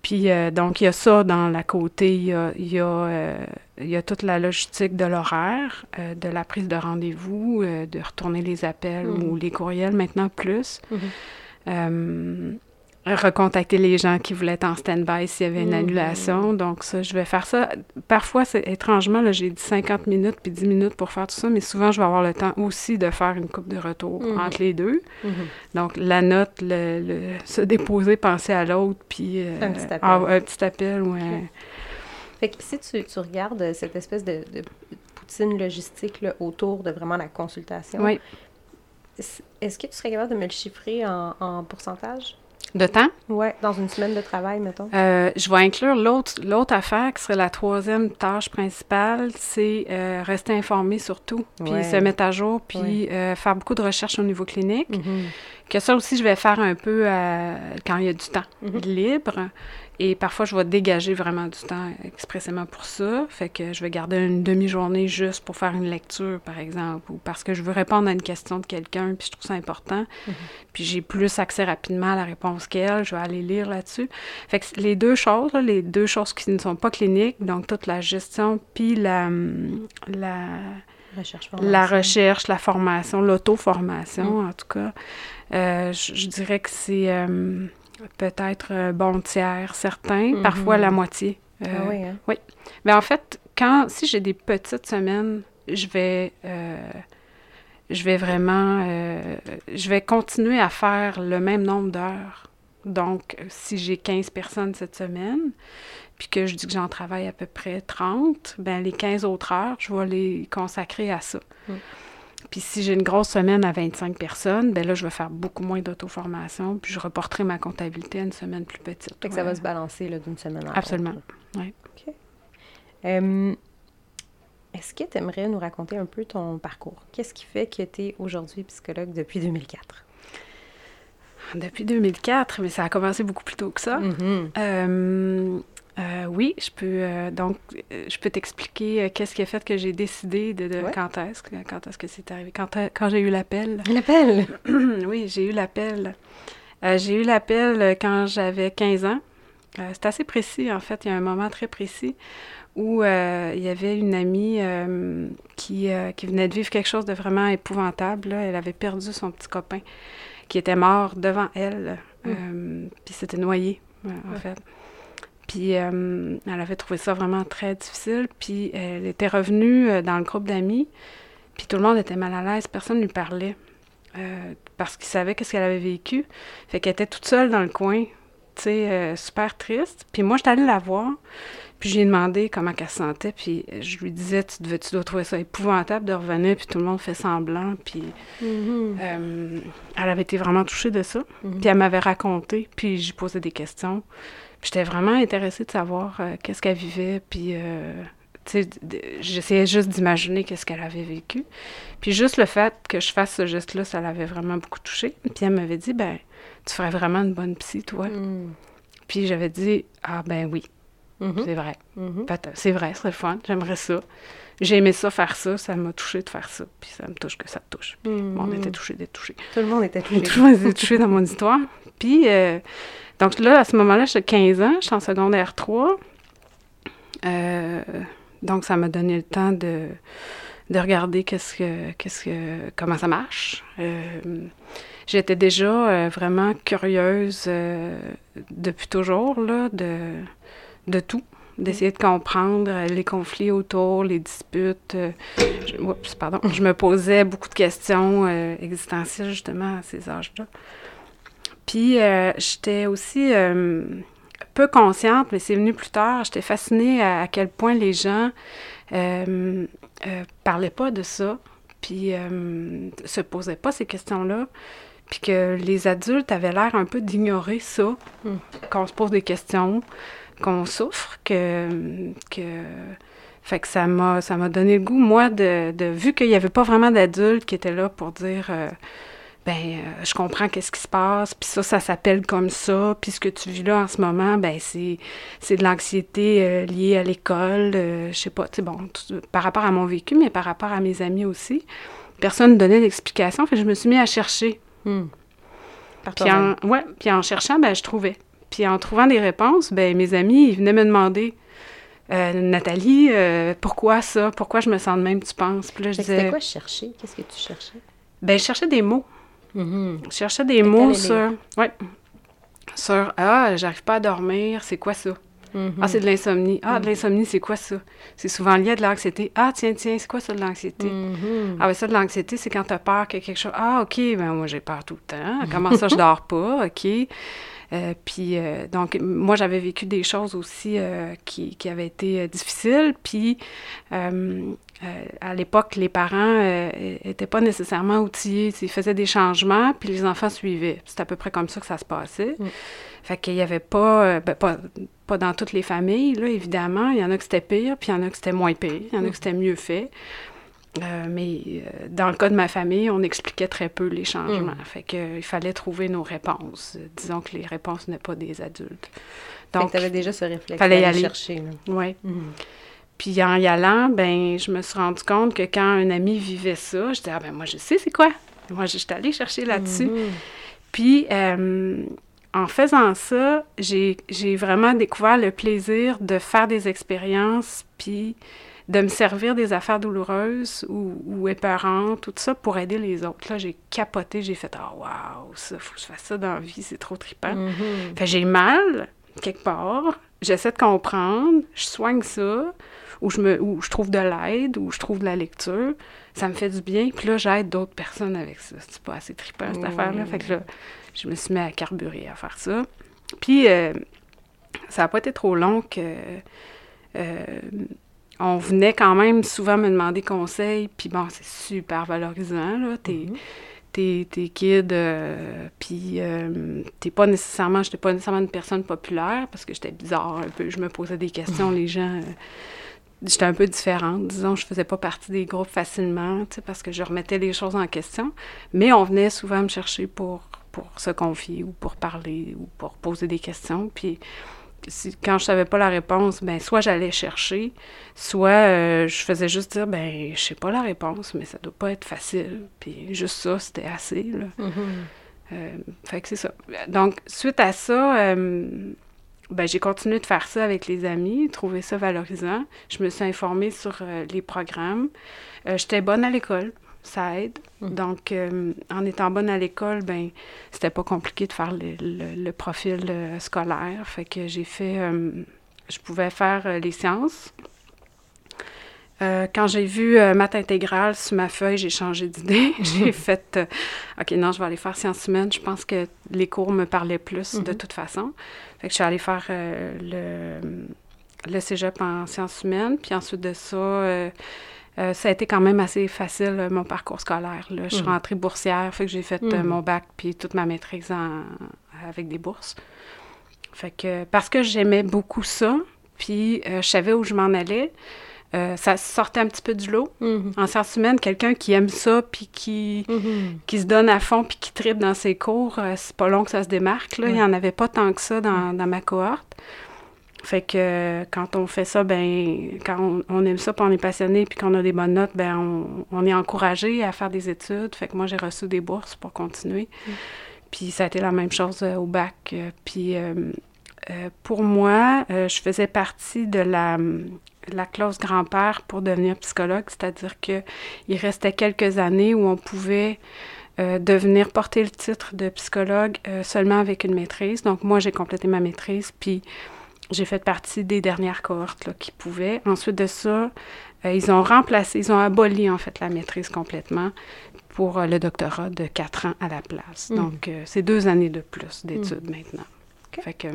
Speaker 2: Puis euh, donc, il y a ça dans la côté, il y a, il y a, euh, il y a toute la logistique de l'horaire, euh, de la prise de rendez-vous, de retourner les appels mm. ou les courriels maintenant plus. Mm-hmm recontacter les gens qui voulaient être en stand-by s'il y avait une mhm. annulation. Donc, ça, je vais faire ça. Parfois, c'est étrangement, là, j'ai dit 50 minutes puis 10 minutes pour faire tout ça, mais souvent, je vais avoir le temps aussi de faire une coupe de retour mhm. entre les deux. Mhm. Donc, la note, le, se déposer, penser à l'autre, puis
Speaker 1: euh, un, petit appel.
Speaker 2: un petit appel ou
Speaker 1: Fait que si tu, tu, regardes cette espèce de, de poutine logistique là, autour de vraiment la consultation,
Speaker 2: oui.
Speaker 1: est-ce que tu serais capable de me le chiffrer en, en pourcentage?
Speaker 2: De temps?
Speaker 1: Oui, dans une semaine de travail, mettons.
Speaker 2: Euh, je vais inclure l'autre, l'autre affaire qui serait la troisième tâche principale, c'est euh, rester informé surtout, puis se mettre à jour, puis euh, faire beaucoup de recherches au niveau clinique. Mm-hmm. Que ça aussi, je vais faire un peu quand il y a du temps mm-hmm. libre. Et parfois, je vais dégager vraiment du temps expressément pour ça. Fait que je vais garder une demi-journée juste pour faire une lecture, par exemple, ou parce que je veux répondre à une question de quelqu'un, puis je trouve ça important. Mhm. Puis j'ai plus accès rapidement à la réponse qu'elle. Je vais aller lire là-dessus. Fait que les deux choses, les deux choses qui ne sont pas cliniques, donc toute la gestion, puis la... la
Speaker 1: Recherche,
Speaker 2: la recherche, la formation, l'auto-formation, mhm. en tout cas. Euh, je, dirais que c'est... Euh, peut-être un bon tiers, certains, parfois la moitié.
Speaker 1: ah oui, hein?
Speaker 2: Oui. Mais en fait, quand, si j'ai des petites semaines, je vais, je vais vraiment, je vais continuer à faire le même nombre d'heures. Donc, si j'ai 15 personnes cette semaine, puis que je dis que j'en travaille à peu près 30, ben les 15 autres heures, je vais les consacrer à ça.
Speaker 1: Mm.
Speaker 2: Puis si j'ai une grosse semaine à 25 personnes, ben là, je vais faire beaucoup moins d'auto-formation, puis je reporterai ma comptabilité à une semaine plus petite.
Speaker 1: Fait que ça va se balancer d'une semaine à l'autre.
Speaker 2: Absolument, oui.
Speaker 1: OK. Euh, Est-ce que tu aimerais nous raconter un peu ton parcours? Qu'est-ce qui fait que tu es aujourd'hui psychologue depuis 2004?
Speaker 2: Depuis 2004, mais ça a commencé beaucoup plus tôt que ça.
Speaker 1: Mm-hmm.
Speaker 2: Euh, euh, oui, je peux euh, donc je peux t'expliquer qu'est-ce qui a fait que j'ai décidé de, de
Speaker 1: Ouais.
Speaker 2: quand est-ce que quand est-ce que c'est arrivé? Quand, quand j'ai eu l'appel.
Speaker 1: L'appel!
Speaker 2: oui, j'ai eu l'appel. Euh, j'ai eu l'appel euh, quand j'avais 15 ans. Euh, c'est assez précis, en fait. Il y a un moment très précis où euh, il y avait une amie euh, qui, euh, qui venait de vivre quelque chose de vraiment épouvantable. là. Elle avait perdu son petit copain qui était mort devant elle. Euh, Puis s'était noyé, euh, en
Speaker 1: Ouais.
Speaker 2: fait. Puis euh, elle avait trouvé ça vraiment très difficile. Puis elle était revenue euh, dans le groupe d'amis. Puis tout le monde était mal à l'aise. Personne ne lui parlait. euh, parce qu'il savait qu'est-ce qu'elle avait vécu. Fait qu'elle était toute seule dans le coin, tu sais, euh, super triste. Puis moi, j'étais allée la voir. Puis j'ai demandé comment elle se sentait. Puis je lui disais, tu, devais, tu dois trouver ça épouvantable de revenir. Puis tout le monde fait semblant. Puis
Speaker 1: Mhm.
Speaker 2: euh, elle avait été vraiment touchée de ça.
Speaker 1: Mhm.
Speaker 2: Puis elle m'avait raconté, puis j'y posais des questions. J'étais vraiment intéressée de savoir euh, qu'est-ce qu'elle vivait, puis euh, j'essayais juste d'imaginer qu'est-ce qu'elle avait vécu. Puis juste le fait que je fasse ce geste-là, ça l'avait vraiment beaucoup touchée. Puis elle m'avait dit, ben, tu ferais vraiment une bonne psy, toi.
Speaker 1: Mhm.
Speaker 2: Puis j'avais dit, ah ben oui,
Speaker 1: Mhm.
Speaker 2: c'est vrai.
Speaker 1: Mhm.
Speaker 2: C'est vrai, c'est le fun, j'aimerais ça. J'ai aimé ça, faire ça, ça m'a touché de faire ça. Puis ça me touche que ça te touche. Puis bon, on
Speaker 1: Mhm.
Speaker 2: était touchés d'être touchés.
Speaker 1: Tout le monde était
Speaker 2: J'ai
Speaker 1: touché.
Speaker 2: toujours été touchée dans mon histoire. Puis, euh, donc là, à ce moment-là, j'avais 15 ans, j'étais en secondaire 3. Euh, donc, ça m'a donné le temps de, de regarder qu'est-ce que, qu'est-ce que, comment ça marche. Euh, J'étais déjà vraiment curieuse depuis toujours, là, de, de tout. D'essayer de comprendre euh, les conflits autour, les disputes. euh, je, oups, pardon. Je me posais beaucoup de questions euh, existentielles, justement, à ces âges-là. Puis, j'étais aussi peu consciente, mais c'est venu plus tard. J'étais fascinée à, à quel point les gens euh, euh, parlaient pas de ça, puis euh, se posaient pas ces questions-là, puis que les adultes avaient l'air un peu d'ignorer ça,
Speaker 1: Mm.
Speaker 2: qu'on se pose des questions, qu'on souffre, que, que fait que ça m'a ça m'a donné le goût moi de, de vu qu'il n'y avait pas vraiment d'adultes qui étaient là pour dire euh, ben euh, je comprends qu'est-ce qui se passe puis ça ça s'appelle comme ça puis ce que tu vis là en ce moment ben c'est c'est de l'anxiété euh, liée à l'école euh, je sais pas tu sais bon tout- par rapport à mon vécu mais par rapport à mes amis aussi personne ne donnait d'explication fait que je me suis mis à chercher.
Speaker 1: Par
Speaker 2: puis en, ouais, puis en cherchant, ben, je trouvais. Puis en trouvant des réponses, ben, mes amis, ils venaient me demander Euh, Nathalie, euh, pourquoi ça? Pourquoi je me sens de même, tu penses? Puis là, je
Speaker 1: que C'était
Speaker 2: disais
Speaker 1: quoi chercher? Qu'est-ce que tu cherchais?
Speaker 2: Ben, je cherchais des mots.
Speaker 1: Mhm.
Speaker 2: Je cherchais des mots sur. Ouais. Sur Ah, j'arrive pas à dormir, c'est quoi ça?
Speaker 1: Mhm.
Speaker 2: Ah, c'est de l'insomnie. Ah, de
Speaker 1: Mm.
Speaker 2: l'insomnie, c'est quoi ça? C'est souvent lié à de l'anxiété. Ah, tiens, tiens, c'est quoi ça de l'anxiété? Ah, ben ça, de l'anxiété, c'est quand tu as peur que quelque chose. Ah, OK, ben moi, j'ai peur tout le temps. Comment ça, je dors pas? OK. Euh, puis, euh, donc, moi, j'avais vécu des choses aussi euh, qui, qui avaient été difficiles. Puis, euh, à l'époque, les parents n'étaient pas nécessairement outillés. Ils faisaient des changements, puis les enfants suivaient. C'est à peu près comme ça que ça se passait.
Speaker 1: Mm.
Speaker 2: Fait qu'il n'y avait pas, euh, ben, pas, pas dans toutes les familles, là, évidemment. Il y en a que c'était pire, puis il y en a que c'était moins pire. Il y en a
Speaker 1: Mm.
Speaker 2: que c'était mieux fait. Euh, mais euh, dans le cas de ma famille, on expliquait très peu les changements.
Speaker 1: Mm.
Speaker 2: Fait qu'il fallait trouver nos réponses. Euh, Disons que les réponses n'est pas des adultes.
Speaker 1: Que
Speaker 2: Donc,
Speaker 1: t'avais déjà ce réflexe
Speaker 2: fallait y aller.
Speaker 1: chercher. là.
Speaker 2: ouais.
Speaker 1: Mhm.
Speaker 2: Puis en y allant, ben, je me suis rendu compte que quand un ami vivait ça, je disais, ah ben moi, je sais c'est quoi. Moi, je suis allée chercher là-dessus.
Speaker 1: Mhm.
Speaker 2: Puis, euh, en faisant ça, j'ai j'ai vraiment découvert le plaisir de faire des expériences, puis de me servir des affaires douloureuses ou, ou épeurantes, tout ça, pour aider les autres. Là, j'ai capoté, j'ai fait « Ah, oh, wow, ça, faut que je fasse ça dans la vie, c'est trop trippant.
Speaker 1: Mm-hmm.
Speaker 2: Fait j'ai mal, quelque part, j'essaie de comprendre, je soigne ça, ou je, me, ou je trouve de l'aide, ou je trouve de la lecture, ça me fait du bien, puis là, j'aide d'autres personnes avec ça. C'est pas assez trippant, cette affaire-là. Fait que là, je me suis mis à carburer à faire ça. Puis, euh, ça n'a pas été trop long que... Euh, on venait quand même souvent me demander conseil, puis bon, c'est super valorisant, là. T'es, mm-hmm. t'es, kid, euh, puis euh, t'es pas nécessairement, j'étais pas nécessairement une personne populaire, parce que j'étais bizarre un peu, je me posais des questions, les gens... Euh, j'étais un peu différente, disons, je faisais pas partie des groupes facilement, tu sais, parce que je remettais les choses en question, mais on venait souvent me chercher pour, pour se confier, ou pour parler, ou pour poser des questions, puis quand je savais pas la réponse, ben soit j'allais chercher, soit euh, je faisais juste dire ben je sais pas la réponse, mais ça doit pas être facile. Puis juste ça, c'était assez. Là.
Speaker 1: Mm-hmm.
Speaker 2: Euh, fait que c'est ça. Donc suite à ça, euh, ben j'ai continué de faire ça avec les amis, trouver ça valorisant. Je me suis informée sur les programmes. J'étais bonne à l'école ça aide. Mm. Donc, euh, en étant bonne à l'école, ben c'était pas compliqué de faire le, profil euh, scolaire. Fait que j'ai fait... Euh, je pouvais faire les sciences. quand j'ai vu maths intégrale sur ma feuille, j'ai changé d'idée. j'ai fait OK, non, je vais aller faire sciences humaines. Je pense que les cours me parlaient plus de mm-hmm. toute façon. Fait que je suis allée faire le, le cégep en sciences humaines. Puis ensuite de ça, euh, ça a été quand même assez facile, euh, mon parcours scolaire. Je suis mhm. rentrée boursière, fait que j'ai fait euh, mhm. mon bac puis toute ma maîtrise avec des bourses. Fait que, parce que j'aimais beaucoup ça, puis je savais où je m'en allais, ça sortait un petit peu du lot.
Speaker 1: Mhm.
Speaker 2: En sciences humaines, quelqu'un qui aime ça, puis qui, qui se donne à fond, puis qui tripe dans ses cours, c'est pas long que ça se démarque. Là. Il n'y en avait pas tant que ça dans, dans ma cohorte. Fait que quand on fait ça, ben quand on, aime ça, puis on est passionné, puis qu'on a des bonnes notes, ben on, est encouragé à faire des études. Fait que moi, j'ai reçu des bourses pour continuer.
Speaker 1: Mm.
Speaker 2: Puis ça a été la même chose euh, au bac. Euh, puis euh, pour moi, je faisais partie de la, la clause grand-père pour devenir psychologue, c'est-à-dire qu'il restait quelques années où on pouvait devenir porter le titre de psychologue seulement avec une maîtrise. Donc moi, j'ai complété ma maîtrise, puis j'ai fait partie des dernières cohortes là, qui pouvaient. Ensuite de ça, euh, ils ont remplacé, ils ont aboli en fait la maîtrise complètement pour euh, le doctorat de quatre ans à la place.
Speaker 1: Mm.
Speaker 2: Donc, euh, c'est deux années de plus d'études mm. maintenant. Fait que,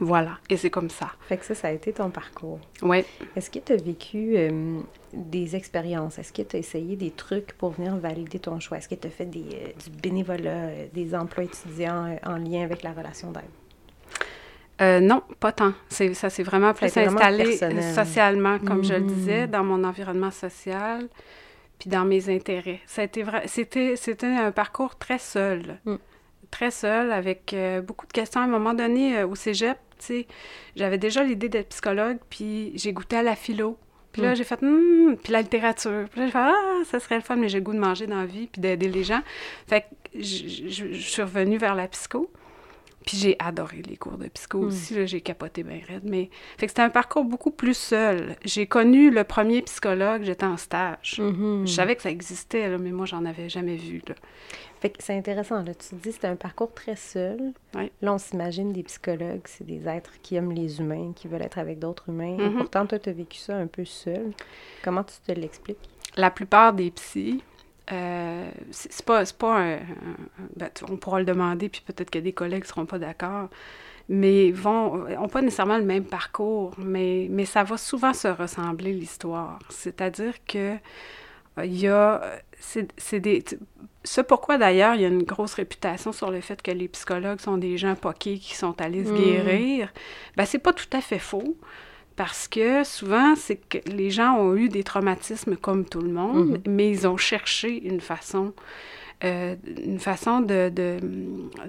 Speaker 2: voilà, et c'est comme ça.
Speaker 1: Fait que ça, ça a été ton parcours.
Speaker 2: Oui.
Speaker 1: Est-ce que tu as vécu des expériences? Est-ce que tu as essayé des trucs pour venir valider ton choix? Est-ce que tu as fait des, du bénévolat, des emplois étudiants en lien avec la relation d'aide?
Speaker 2: Euh, non, pas tant. Ça s'est vraiment plus installé socialement, comme je le mm-hmm. disais, dans mon environnement social, puis dans mes intérêts. Ça a été c'était, c'était un parcours très seul.
Speaker 1: Mm.
Speaker 2: Très seul, avec euh, beaucoup de questions. À un moment donné, euh, au cégep, j'avais déjà l'idée d'être psychologue, puis j'ai goûté à la philo. Puis là, mm. j'ai fait, hmm, puis la littérature. Puis là, j'ai fait, ah, ça serait le fun, mais j'ai le goût de manger dans la vie, puis d'aider les gens. Fait que je suis revenue vers la psycho. Puis j'ai adoré les cours de psycho hmm. aussi, j'ai capoté bien raide. Mais fait que c'était un parcours beaucoup plus seul. J'ai connu le premier psychologue, j'étais en stage.
Speaker 1: Mm-hmm.
Speaker 2: Je savais que ça existait, là, mais moi, j'en avais jamais vu. Là.
Speaker 1: Fait que c'est intéressant, là. Tu te dis c'était un parcours très seul. Là, on s'imagine des psychologues, c'est des êtres qui aiment les humains, qui veulent être avec d'autres humains. Et
Speaker 2: mm-hmm.
Speaker 1: pourtant, toi, tu as vécu ça un peu seul. Comment tu te l'expliques?
Speaker 2: La plupart des psys, euh, c'est pas, pas un, ben, on pourra le demander, puis peut-être que des collègues seront pas d'accord, mais vont ont pas nécessairement le même parcours, mais, mais ça va souvent se ressembler l'histoire. C'est-à-dire que euh, il y a c'est des ce pourquoi d'ailleurs il y a une grosse réputation sur le fait que les psychologues sont des gens poqués qui sont allés se mmh. guérir. Ben c'est pas tout à fait faux parce que souvent, c'est que les gens ont eu des traumatismes comme tout le monde,
Speaker 1: mhm.
Speaker 2: mais ils ont cherché une façon, euh, une façon de, de,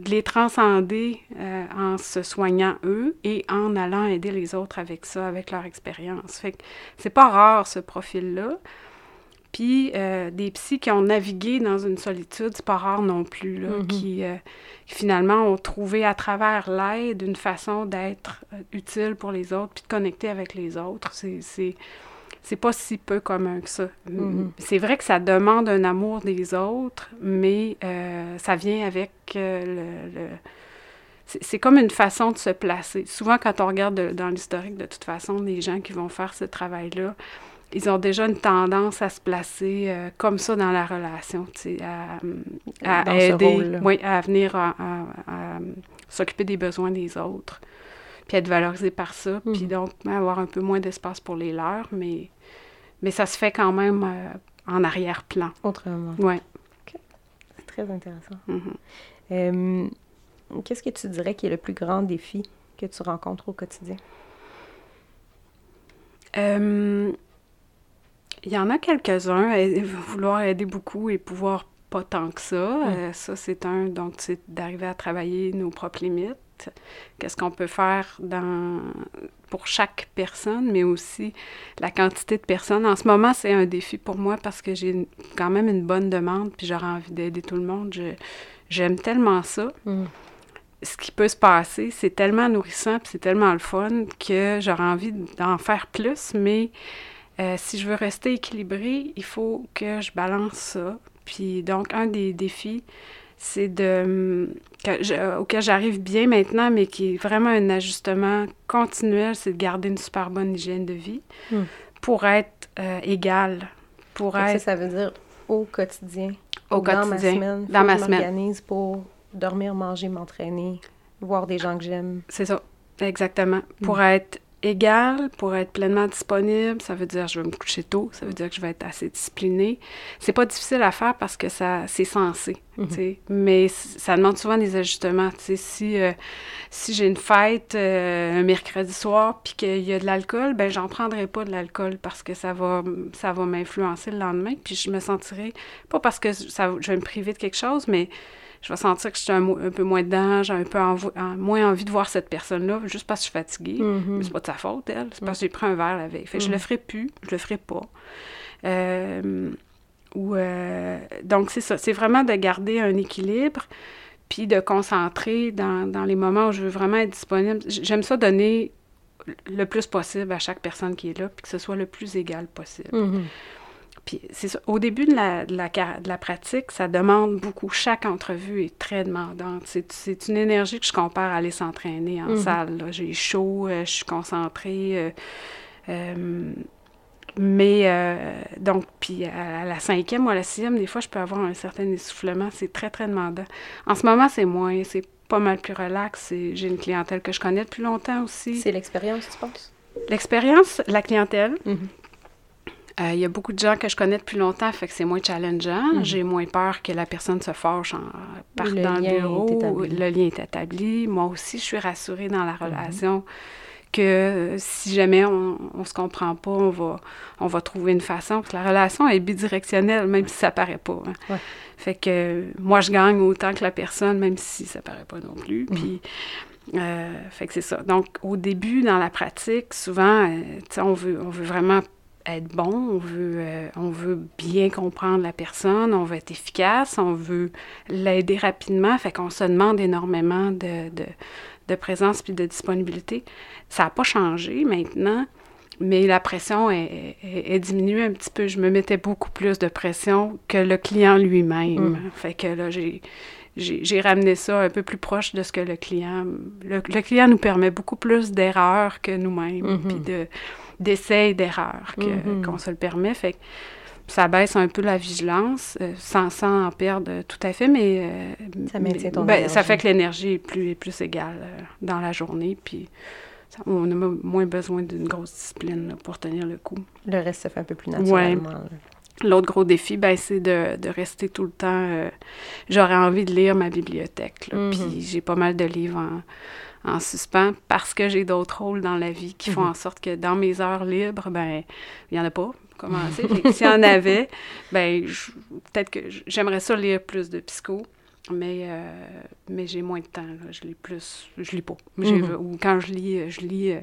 Speaker 2: les transcender euh, en se soignant eux et en allant aider les autres avec ça, avec leur expérience. Fait que c'est pas rare ce profil-là. Puis euh, des psys qui ont navigué dans une solitude, c'est pas rare non plus, là,
Speaker 1: mhm.
Speaker 2: qui, finalement ont trouvé à travers l'aide une façon d'être euh, utile pour les autres, puis de connecter avec les autres. C'est, c'est pas si peu commun que ça. Mm-hmm. C'est vrai que ça demande un amour des autres, mais euh, ça vient avec euh, le... c'est comme une façon de se placer. Souvent, quand on regarde dans l'historique, de toute façon, les gens qui vont faire ce travail-là, ils ont déjà une tendance à se placer euh, comme ça dans la relation, à, à aider, oui, à venir à, s'occuper des besoins des autres, puis être valorisé par ça, puis mm. donc avoir un peu moins d'espace pour les leurs, mais, mais ça se fait quand même euh, en arrière-plan.
Speaker 1: Autrement.
Speaker 2: Oui.
Speaker 1: C'est très intéressant. Mm-hmm. Qu'est-ce que tu dirais qui est le plus grand défi que tu rencontres au quotidien?
Speaker 2: Il y en a quelques-uns, vouloir aider beaucoup et pouvoir pas tant que ça. Euh, ça, c'est un, donc, c'est d'arriver à travailler nos propres limites. Qu'est-ce qu'on peut faire dans, pour chaque personne, mais aussi la quantité de personnes. En ce moment, c'est un défi pour moi parce que j'ai quand même une bonne demande, puis j'aurais envie d'aider tout le monde. j'aime tellement ça. Mm. Ce qui peut se passer, c'est tellement nourrissant, puis c'est tellement le fun que j'aurais envie d'en faire plus, mais euh, si je veux rester équilibrée, il faut que je balance ça. Puis donc, un des défis, c'est de que auquel j'arrive bien maintenant, mais qui est vraiment un ajustement continuel, c'est de garder une super bonne hygiène de vie hmm. pour être euh, égal. Pour
Speaker 1: être... Ça, ça veut dire au quotidien.
Speaker 2: Au quotidien. Dans ma semaine.
Speaker 1: Dans ma semaine. m'organise pour dormir, manger, m'entraîner, voir des gens que j'aime.
Speaker 2: C'est ça, exactement. Pour hmm. être égal pour être pleinement disponible. Ça veut dire je vais me coucher tôt, ça veut dire que je vais être assez disciplinée. C'est pas difficile à faire parce que ça c'est censé, mhm. mais ça demande souvent des ajustements. Si, euh, si j'ai une fête euh, un mercredi soir puis qu'il y a de l'alcool, ben j'en prendrai pas de l'alcool parce que ça va ça va m'influencer le lendemain puis je me sentirai pas parce que ça, je vais me priver de quelque chose, mais je vais sentir que je suis un, peu moins dedans, j'ai un peu moins envie de voir cette personne-là, juste parce que je suis fatiguée. Mm-hmm. Mais c'est pas de sa faute, elle. C'est parce que j'ai pris un verre la veille. Fait je le mm-hmm. ferai plus, je le ferai pas. Euh, ou, euh, donc, c'est ça. C'est vraiment de garder un équilibre, puis de concentrer dans, dans, les moments où je veux vraiment être disponible. J'aime ça donner le plus possible à chaque personne qui est là, puis que ce soit le plus égal possible. Mm-hmm. Puis c'est Au début de la, de, la, de la, pratique, ça demande beaucoup. Chaque entrevue est très demandante. C'est une énergie que je compare à aller s'entraîner en mhm. salle. J'ai chaud, euh, je suis concentrée. Euh, euh, mais donc, puis à, la cinquième ou à la sixième, des fois, je peux avoir un certain essoufflement. C'est très, très demandant. En ce moment, c'est moins. C'est pas mal plus relax. J'ai une clientèle que je connais depuis longtemps aussi.
Speaker 1: C'est l'expérience, tu penses?
Speaker 2: L'expérience, la clientèle. Mhm. Il y a beaucoup de gens que je connais depuis longtemps, fait que c'est moins challengeant. Mhm. J'ai moins peur que la personne se fâche en partant dans le bureau. Le lien est établi. Moi aussi, je suis rassurée dans la mhm. relation que euh, si jamais on, ne se comprend pas, on va, on va trouver une façon. Parce que la relation est bidirectionnelle, même si ça paraît pas. Hein. Fait que moi, je gagne autant que la personne, même si ça paraît pas non plus. Mhm. Puis, euh, fait que c'est ça. Donc, au début, dans la pratique, souvent, on, veut, on veut vraiment être bon, on veut, euh, on veut bien comprendre la personne, on veut être efficace, on veut l'aider rapidement, fait qu'on se demande énormément de, de, présence puis de disponibilité. Ça n'a pas changé maintenant, mais la pression est, est, diminuée un petit peu. Je me mettais beaucoup plus de pression que le client lui-même. Mm. Fait que là, j'ai j'ai ramené ça un peu plus proche de ce que le client... Le, client nous permet beaucoup plus d'erreurs que nous-mêmes, puis de d'essais et d'erreurs mm-hmm. qu'on se le permet. Fait que ça baisse un peu la vigilance, euh, sans, sans, en perdre tout à fait, mais, euh,
Speaker 1: ça, maintient ton
Speaker 2: ben, ça fait que l'énergie est plus, est plus égale euh, dans la journée, puis on a moins besoin d'une grosse discipline pour tenir le coup.
Speaker 1: Le reste se fait un peu plus naturellement.
Speaker 2: L'autre gros défi, ben, c'est de, de, rester tout le temps. J'aurais envie de lire ma bibliothèque, mm-hmm. puis j'ai pas mal de livres en en suspens parce que j'ai d'autres rôles dans la vie qui font mhm. en sorte que dans mes heures libres, ben il n'y en a pas. Commencer. S'il y en avait, ben peut-être que j'aimerais ça lire plus de psycho, mais, euh, mais j'ai moins de temps. Je lis plus, je lis pas. Mhm. Ou quand je lis, je lis euh,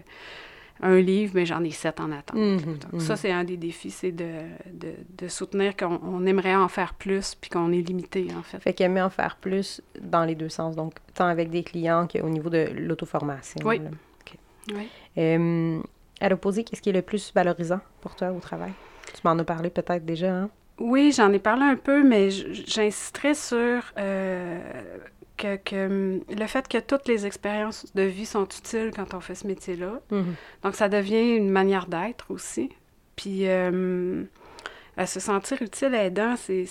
Speaker 2: un livre, mais j'en ai sept en attente. Mhm, Donc, ça, mhm. c'est un des défis, c'est de, de, de, soutenir qu'on aimerait en faire plus, puis qu'on est limité, en fait.
Speaker 1: Fait qu'aimer en faire plus dans les deux sens, donc tant avec des clients qu'au niveau de l'auto-formation.
Speaker 2: Oui. oui.
Speaker 1: Euh, À l'opposé, qu'est-ce qui est le plus valorisant pour toi au travail? Tu m'en as parlé peut-être déjà, hein?
Speaker 2: Oui, j'en ai parlé un peu, mais j'insisterai sur euh, que, que, le fait que toutes les expériences de vie sont utiles quand on fait ce métier-là. Mm-hmm. Donc, ça devient une manière d'être aussi. Puis, euh, se sentir utile, aidant, c'est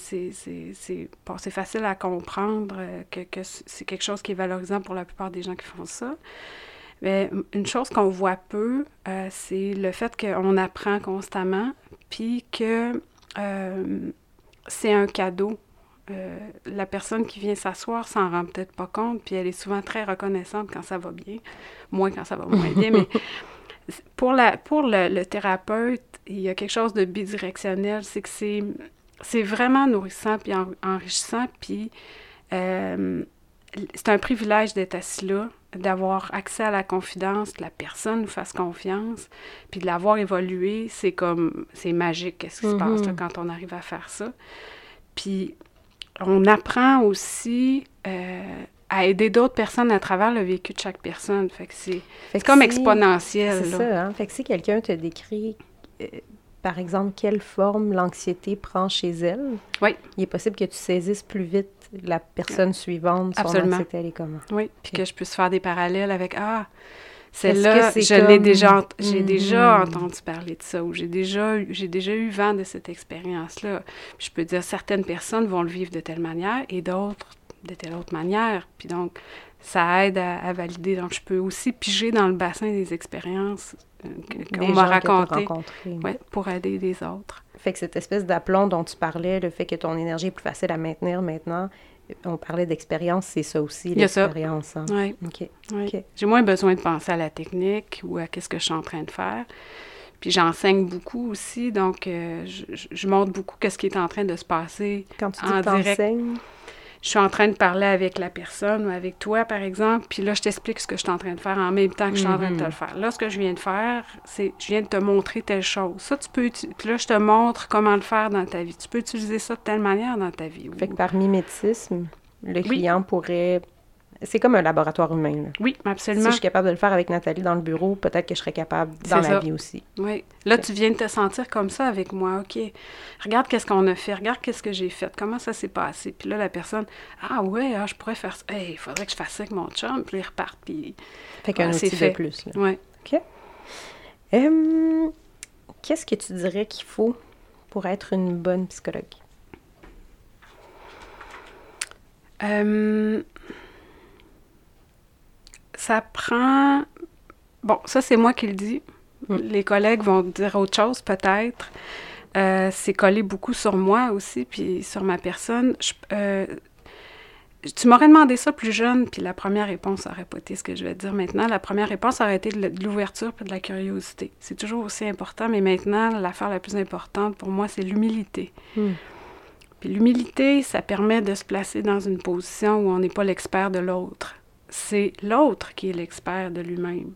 Speaker 2: facile à comprendre euh, que, que c'est quelque chose qui est valorisant pour la plupart des gens qui font ça. Mais une chose qu'on voit peu, euh, c'est le fait qu'on apprend constamment, puis que euh, c'est un cadeau. Euh, la personne qui vient s'asseoir s'en rend peut-être pas compte, puis elle est souvent très reconnaissante quand ça va bien, moins quand ça va moins bien, mais pour, la, pour le, thérapeute, il y a quelque chose de bidirectionnel, c'est que c'est, c'est vraiment nourrissant puis enrichissant, puis c'est un privilège d'être assis là, d'avoir accès à la confidence, que la personne nous fasse confiance, puis de l'avoir évolué, c'est comme, c'est magique, qu'est-ce qui se passe mm-hmm. quand on arrive à faire ça. Puis on apprend aussi euh, à aider d'autres personnes à travers le vécu de chaque personne. Fait que c'est, comme exponentiel.
Speaker 1: C'est ça, hein? Fait que si quelqu'un te décrit euh, par exemple, quelle forme l'anxiété prend chez elle,
Speaker 2: oui.
Speaker 1: il est possible que tu saisisses plus vite la personne suivante, son Absolument. anxiété, elle est comment?
Speaker 2: Oui, puis que je puisse faire des parallèles avec « Ah, celle-là, je l'ai déjà, j'ai mm-hmm. déjà entendu parler de ça, ou j'ai déjà, j'ai déjà eu vent de cette expérience-là. Je peux dire, certaines personnes vont le vivre de telle manière et d'autres de telle autre manière. Puis donc, ça aide à, valider. Donc, je peux aussi piger dans le bassin des expériences euh, qu'on m'a racontées ouais, pour aider les autres.
Speaker 1: Fait que cette espèce d'aplomb dont tu parlais, le fait que ton énergie est plus facile à maintenir maintenant, on parlait d'expérience, c'est ça aussi, l'expérience. Hein?
Speaker 2: Oui. OK. J'ai moins besoin de penser à la technique ou à qu'est-ce que je suis en train de faire. Puis j'enseigne beaucoup aussi, donc euh, je, je, montre beaucoup qu'est-ce qui est en train de se passer
Speaker 1: Quand tu dis en direct
Speaker 2: je suis en train de parler avec la personne ou avec toi, par exemple, puis là, je t'explique ce que je suis en train de faire en même temps que je suis en train de te le mhm. faire. Là, ce que je viens de faire, c'est je viens de te montrer telle chose. Ça, tu peux... Puis là, je te montre comment le faire dans ta vie. Tu peux utiliser ça de telle manière dans ta vie.
Speaker 1: Fait que par mimétisme, le client pourrait c'est comme un laboratoire humain.
Speaker 2: Oui, absolument.
Speaker 1: Si je suis capable de le faire avec Nathalie dans le bureau, peut-être que je serais capable dans la vie aussi.
Speaker 2: Oui. Là, tu viens de te sentir comme ça avec moi. OK. Regarde qu'est-ce qu'on a fait. Regarde qu'est-ce que j'ai fait. Comment ça s'est passé? Puis là, la personne, ah ouais, ah, je pourrais faire ça. il faudrait que je fasse ça avec mon chum. Puis il repart. Puis.
Speaker 1: Fait qu'un outil fait. de plus.
Speaker 2: Oui.
Speaker 1: OK. qu'est-ce que tu dirais qu'il faut pour être une bonne psychologue?
Speaker 2: Euh ça prend... Bon, ça, c'est moi qui le dis. Mm. Les collègues vont dire autre chose, peut-être. Euh, c'est collé beaucoup sur moi aussi, puis sur ma personne. Euh, tu m'aurais demandé ça plus jeune, puis la première réponse aurait pas été ce que je vais te dire maintenant. La première réponse aurait été de l'ouverture puis de la curiosité. C'est toujours aussi important, mais maintenant, l'affaire la plus importante pour moi, c'est l'humilité. Mm. Puis l'humilité, ça permet de se placer dans une position où on n'est pas l'expert de l'autre c'est l'autre qui est l'expert de lui-même.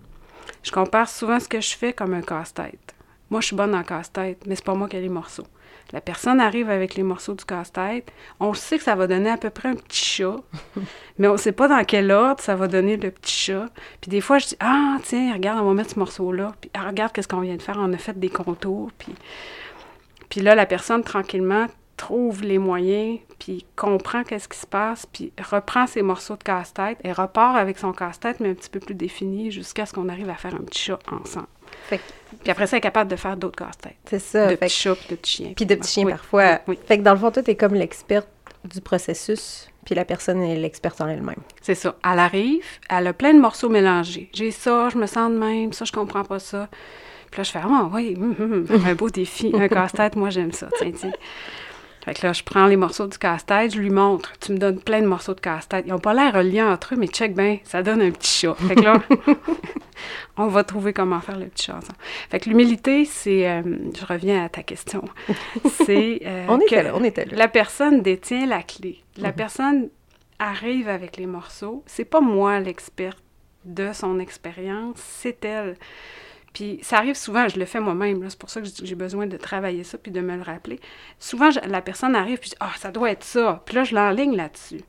Speaker 2: Je compare souvent ce que je fais comme un casse-tête. Moi, je suis bonne en casse-tête, mais c'est pas moi qui ai les morceaux. La personne arrive avec les morceaux du casse-tête. On sait que ça va donner à peu près un petit chat, mais on ne sait pas dans quel ordre ça va donner le petit chat. Puis des fois, je dis Ah, tiens, regarde, on va mettre ce morceau-là. Puis ah, regarde qu'est-ce qu'on vient de faire. On a fait des contours. Puis, puis là, la personne, tranquillement, trouve les moyens, puis comprend qu'est-ce qui se passe, puis reprend ses morceaux de casse-tête et repart avec son casse-tête, mais un petit peu plus défini, jusqu'à ce qu'on arrive à faire un petit chat ensemble. puis après ça, elle est capable de faire d'autres casse-têtes.
Speaker 1: C'est ça.
Speaker 2: De petits chats, puis de petits chiens.
Speaker 1: Puis de petits chiens, parfois. Fait que dans le fond, toi, t'es comme l'experte du processus, puis la personne est l'experte en elle-même.
Speaker 2: C'est ça. Elle arrive, elle a plein de morceaux mélangés. J'ai ça, je me sens de même, ça, je comprends pas ça. Puis là, je fais, ah oui, hum, hum, un beau défi, un casse-tête, moi, j'aime ça. Tiens, tiens. Fait que là, je prends les morceaux du casse-tête, je lui montre. Tu me donnes plein de morceaux de casse-tête. Ils n'ont pas l'air reliés entre eux, mais check bien, ça donne un petit chat. Fait que là, on va trouver comment faire le petit chat ensemble. Fait que l'humilité, c'est... Euh, je reviens à ta question. C'est
Speaker 1: euh, on était là, on était là.
Speaker 2: La personne détient la clé. La mhm. personne arrive avec les morceaux. C'est pas moi l'experte de son expérience, c'est elle. Puis ça arrive souvent, je le fais moi-même, c'est pour ça que j'ai besoin de travailler ça puis de me le rappeler. Souvent, la personne arrive puis ah, ça doit être ça. Puis là, je l'enligne là-dessus.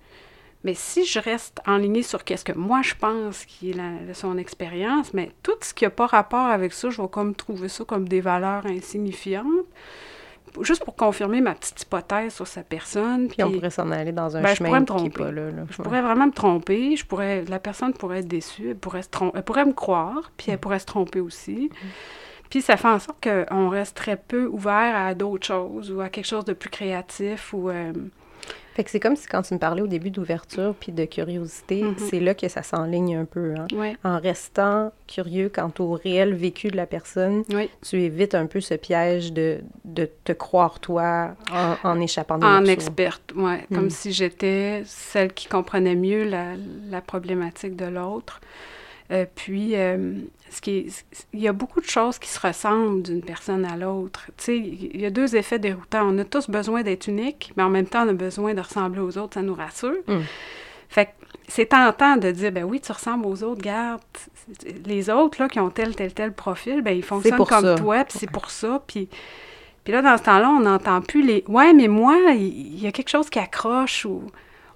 Speaker 2: Mais si je reste en ligne sur qu'est-ce que moi je pense qui est son expérience, mais tout ce qui n'a pas rapport avec ça, je vais comme trouver ça comme des valeurs insignifiantes juste pour confirmer ma petite hypothèse sur sa personne.
Speaker 1: Puis, on pourrait s'en aller dans un ben, chemin qui n'est pas là.
Speaker 2: Je pourrais vraiment me tromper. Je pourrais, la personne pourrait être déçue. Elle pourrait, se elle pourrait me croire, puis elle mm. pourrait se tromper aussi. Mm. Puis ça fait en sorte qu'on reste très peu ouvert à d'autres choses ou à quelque chose de plus créatif ou... Euh,
Speaker 1: fait que c'est comme si quand tu me parlais au début d'ouverture puis de curiosité, mm-hmm. c'est là que ça s'enligne un peu. Hein? En restant curieux quant au réel vécu de la personne, tu évites un peu ce piège de, de te croire toi en, échappant des
Speaker 2: En experte, oui. Comme mm. si j'étais celle qui comprenait mieux la, la problématique de l'autre. Euh, puis, euh, ce qui il y a beaucoup de choses qui se ressemblent d'une personne à l'autre. Tu sais, il y a deux effets déroutants. On a tous besoin d'être unique, mais en même temps, on a besoin de ressembler aux autres. Ça nous rassure. Mm. Fait que c'est tentant de dire, ben oui, tu ressembles aux autres, garde. Les autres, là, qui ont tel, tel, tel profil, ben ils fonctionnent comme toi, puis c'est pour ça. Puis, puis là, dans ce temps-là, on n'entend plus les, ouais, mais moi, il y, a quelque chose qui accroche ou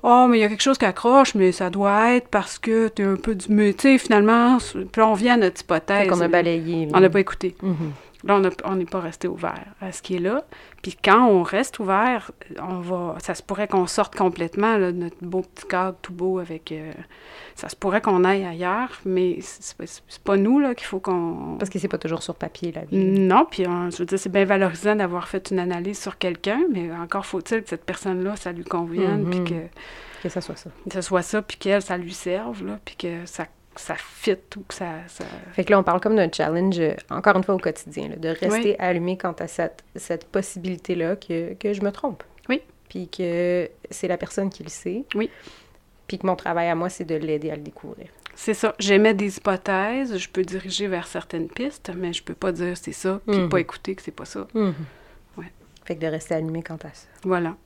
Speaker 2: oh, mais il y a quelque chose qui accroche, mais ça doit être parce que tu es un peu du. Mais tu sais, finalement, puis on vient à notre hypothèse.
Speaker 1: qu'on a balayé.
Speaker 2: On n'a pas écouté. Mm-hmm. Là, on n'est pas resté ouvert à ce qui est là. Puis quand on reste ouvert, on va, ça se pourrait qu'on sorte complètement de notre beau petit cadre tout beau avec. Euh, ça se pourrait qu'on aille ailleurs, mais c'est pas nous là qu'il faut qu'on.
Speaker 1: Parce que c'est pas toujours sur papier la vie.
Speaker 2: Non, puis je veux dire, c'est bien valorisant d'avoir fait une analyse sur quelqu'un, mais encore faut-il que cette personne-là, ça lui convienne, puis mm-hmm. que.
Speaker 1: Que ça soit ça.
Speaker 2: Que ça soit ça, puis qu'elle, ça lui serve, là, puis que ça ça fit ou que ça,
Speaker 1: Fait que là, on parle comme d'un challenge, euh, encore une fois, au quotidien, de rester allumé quant à cette, cette possibilité-là que, que, je me trompe.
Speaker 2: Oui.
Speaker 1: Puis que c'est la personne qui le sait.
Speaker 2: Oui.
Speaker 1: Puis que mon travail à moi, c'est de l'aider à le découvrir.
Speaker 2: C'est ça. J'émets des hypothèses, je peux diriger vers certaines pistes, mais je peux pas dire c'est ça, puis mhm. pas écouter que c'est pas ça.
Speaker 1: Mhm. Ouais. Fait que de rester allumé quant à ça.
Speaker 2: Voilà.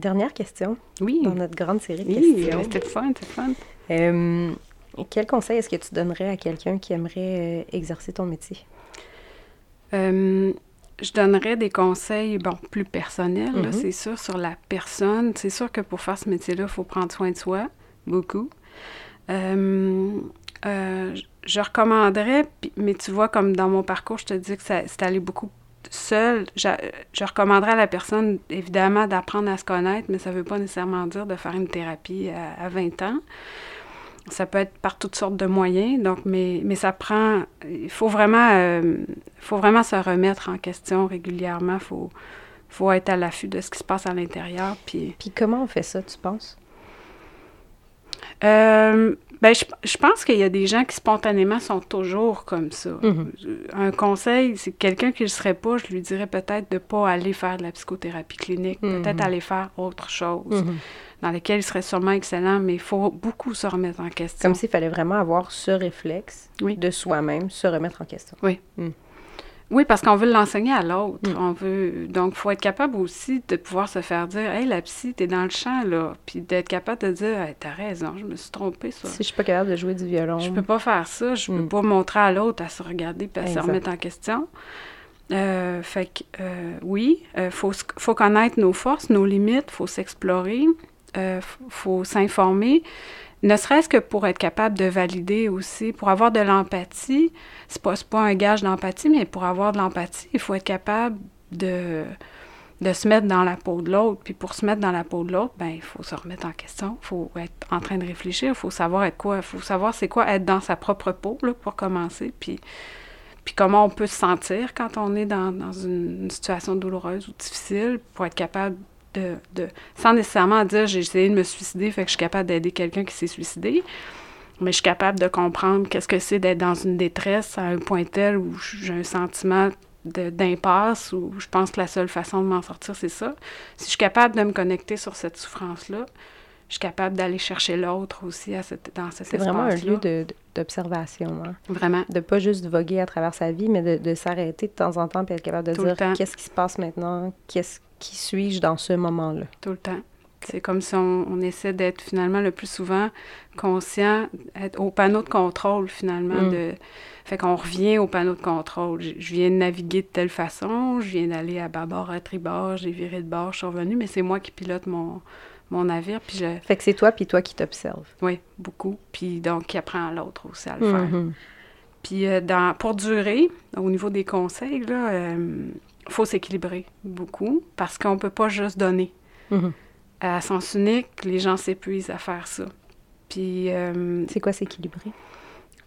Speaker 1: Dernière question.
Speaker 2: Oui.
Speaker 1: Dans notre grande série de
Speaker 2: oui, questions. c'était fun, c'était fun.
Speaker 1: Euh, quel conseil est-ce que tu donnerais à quelqu'un qui aimerait euh, exercer ton métier?
Speaker 2: Euh, je donnerais des conseils, bon, plus personnels, mm-hmm. c'est sûr, sur la personne. C'est sûr que pour faire ce métier-là, il faut prendre soin de soi, beaucoup. je recommanderais, mais tu vois, comme dans mon parcours, je te dis que c'est allé beaucoup seul, je, recommanderais à la personne, évidemment, d'apprendre à se connaître, mais ça ne veut pas nécessairement dire de faire une thérapie à, 20 ans. Ça peut être par toutes sortes de moyens, donc, mais, mais ça prend... Il faut vraiment, euh, faut vraiment se remettre en question régulièrement. Il faut, faut être à l'affût de ce qui se passe à l'intérieur. Puis...
Speaker 1: puis comment on fait ça, tu penses?
Speaker 2: Euh, ben, je, pense qu'il y a des gens qui spontanément sont toujours comme ça. Mhm. Un conseil, c'est quelqu'un qui ne le serait pas, je lui dirais peut-être de ne pas aller faire de la psychothérapie clinique, mhm. peut-être aller faire autre chose, mhm. dans laquelle il serait sûrement excellent, mais il faut beaucoup se remettre en question.
Speaker 1: Comme s'il fallait vraiment avoir ce réflexe de soi-même, se remettre en question.
Speaker 2: Oui. Oui, parce qu'on veut l'enseigner à l'autre. Mm. On veut. Donc, il faut être capable aussi de pouvoir se faire dire Hey, la psy, t'es dans le champ, là. Puis d'être capable de dire hey, T'as raison, je me suis trompée, ça.
Speaker 1: Si je suis pas capable de jouer du violon.
Speaker 2: Je peux pas faire ça. Je peux mm. pas montrer à l'autre à se regarder puis à se remettre en question. Euh, fait que, euh, oui, il euh, faut, faut connaître nos forces, nos limites, il faut s'explorer, il faut s'informer ne serait-ce que pour être capable de valider aussi, pour avoir de l'empathie, c'est pas, pas un gage d'empathie, mais pour avoir de l'empathie, il faut être capable de, se mettre dans la peau de l'autre. Puis pour se mettre dans la peau de l'autre, ben il faut se remettre en question, il faut être en train de réfléchir, il faut savoir être quoi, il faut savoir c'est quoi être dans sa propre peau, pour commencer, puis, comment on peut se sentir quand on est dans, dans une situation douloureuse ou difficile, pour être capable de, de, sans nécessairement dire j'ai essayé de me suicider, fait que je suis capable d'aider quelqu'un qui s'est suicidé, mais je suis capable de comprendre qu'est-ce que c'est d'être dans une détresse à un point tel où j'ai un sentiment d'impasse, où je pense que la seule façon de m'en sortir, c'est ça. Si je suis capable de me connecter sur cette souffrance-là, je suis capable d'aller chercher l'autre aussi à cette, dans cet espace-là.
Speaker 1: C'est vraiment un lieu d'observation. Hein?
Speaker 2: Vraiment.
Speaker 1: De pas juste voguer à travers sa vie, mais de, de s'arrêter de temps en temps et être capable de dire qu'est-ce qui se passe maintenant, qu'est-ce qui suis-je dans ce moment-là?
Speaker 2: Tout le temps. C'est comme si on, essaie d'être finalement le plus souvent conscient, être au panneau de contrôle finalement. Mm. De, fait qu'on revient au panneau de contrôle. Je, viens de naviguer de telle façon, je viens d'aller à bâbord, à tribord, j'ai viré de bord, je suis revenu, mais c'est moi qui pilote mon, mon navire. Puis je...
Speaker 1: Fait que c'est toi, puis toi qui t'observes.
Speaker 2: Oui, beaucoup. Puis donc, qui apprend à l'autre aussi à le faire. Mm-hmm. Puis euh, dans, pour durer, au niveau des conseils, il euh, faut s'équilibrer beaucoup parce qu'on ne peut pas juste donner. Mm-hmm. À sens unique, les gens s'épuisent à faire ça. Puis...
Speaker 1: Euh, c'est quoi s'équilibrer?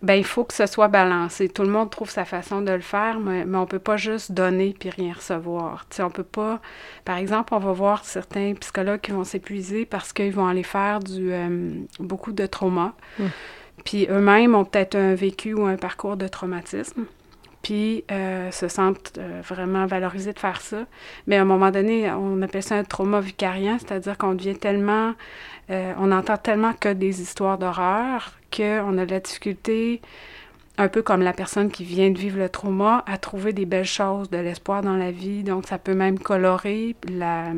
Speaker 2: Ben il faut que ce soit balancé. Tout le monde trouve sa façon de le faire, mais, mais on peut pas juste donner puis rien recevoir. Tu sais, on peut pas... Par exemple, on va voir certains psychologues qui vont s'épuiser parce qu'ils vont aller faire du euh, beaucoup de trauma. Hum. Puis eux-mêmes ont peut-être un vécu ou un parcours de traumatisme puis euh, se sentent euh, vraiment valorisés de faire ça. Mais à un moment donné, on appelle ça un trauma vicariant, c'est-à-dire qu'on devient tellement, euh, on entend tellement que des histoires d'horreur qu'on a de la difficulté, un peu comme la personne qui vient de vivre le trauma, à trouver des belles choses, de l'espoir dans la vie. Donc, ça peut même colorer la,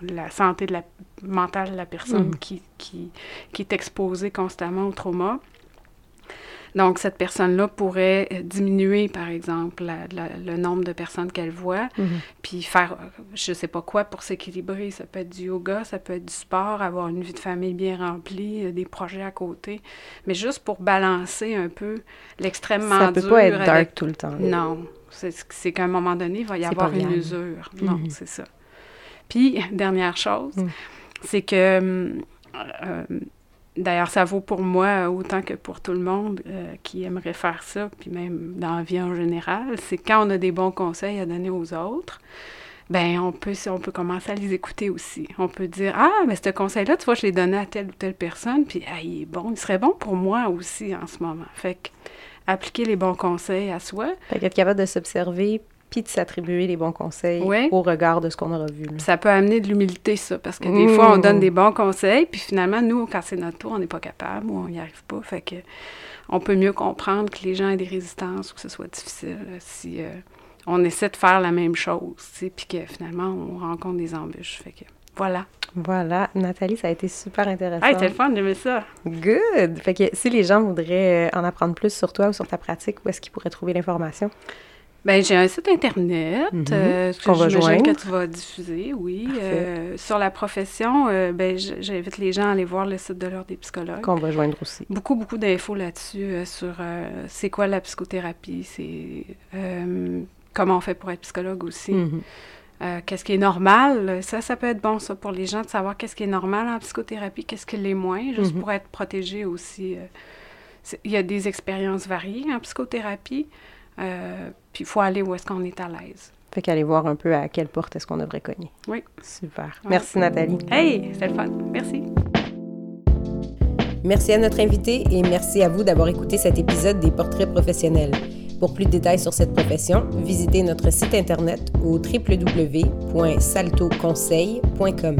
Speaker 2: la santé de la, mentale de la personne mm. qui, qui, qui est exposée constamment au trauma. Donc, cette personne-là pourrait euh, diminuer, par exemple, le nombre de personnes qu'elle voit, mhm. puis faire, euh, je ne sais pas quoi, pour s'équilibrer. Ça peut être du yoga, ça peut être du sport, avoir une vie de famille bien remplie, euh, des projets à côté. Mais juste pour balancer un peu l'extrêmement dur.
Speaker 1: Ça peut pas être dark tout le temps.
Speaker 2: Non. C'est qu'à un moment donné, il va y avoir une usure. Non, mhm. c'est ça. Puis, dernière chose, mhm. c'est que... D'ailleurs, ça vaut pour moi autant que pour tout le monde euh, qui aimerait faire ça, puis même dans la vie en général. C'est quand on a des bons conseils à donner aux autres, ben on peut, on peut commencer à les écouter aussi. On peut dire Ah, mais ce conseil-là, tu vois, je l'ai donné à telle ou telle personne, puis ah, il est bon, il serait bon pour moi aussi en ce moment. Fait que appliquer les bons conseils à soi.
Speaker 1: Fait qu'être capable de s'observer puis de s'attribuer les bons conseils au regard de ce qu'on aura vu.
Speaker 2: Ça peut amener de l'humilité, ça, parce que des fois, on donne mmh. des bons conseils, puis finalement, nous, quand c'est notre tour, on n'est pas capable ou on n'y arrive pas. Fait que on peut mieux comprendre que les gens aient des résistances ou que ce soit difficile euh, si euh, on essaie de faire la même chose, puis que finalement, on rencontre des embûches. Fait que voilà.
Speaker 1: Voilà. Nathalie, ça a été super intéressant.
Speaker 2: Ah, c'était le fun, j'aimais ça.
Speaker 1: Good! Fait que si les gens voudraient euh, en apprendre plus sur toi ou sur ta pratique, où est-ce qu'ils pourraient trouver l'information?
Speaker 2: Ben, j'ai un site internet mm -hmm. que tu vas diffuser, oui. Euh, sur la profession, euh, ben, j'invite les gens à aller voir le site de l'Ordre des psychologues.
Speaker 1: Qu'on va joindre aussi.
Speaker 2: Beaucoup, beaucoup d'infos là-dessus sur c'est quoi la psychothérapie, c'est comment on fait pour être psychologue aussi. Mhm. qu'est-ce qui est normal? Ça, ça peut être bon, ça, pour les gens, de savoir qu'est-ce qui est normal en psychothérapie, qu'est-ce qui l'est moins, juste mhm. pour être protégé aussi. Il y a des expériences variées en psychothérapie. Euh, puis il faut aller où est-ce qu'on est à l'aise.
Speaker 1: Fait qu'aller voir un peu à quelle porte est-ce qu'on devrait cogner.
Speaker 2: Oui.
Speaker 1: Super. Merci Nathalie.
Speaker 2: Hey, c'était le fun. Merci.
Speaker 1: Merci à notre invité et merci à vous d'avoir écouté cet épisode des Portraits professionnels. Pour plus de détails sur cette profession, visitez notre site internet au www.saltoconseil.com.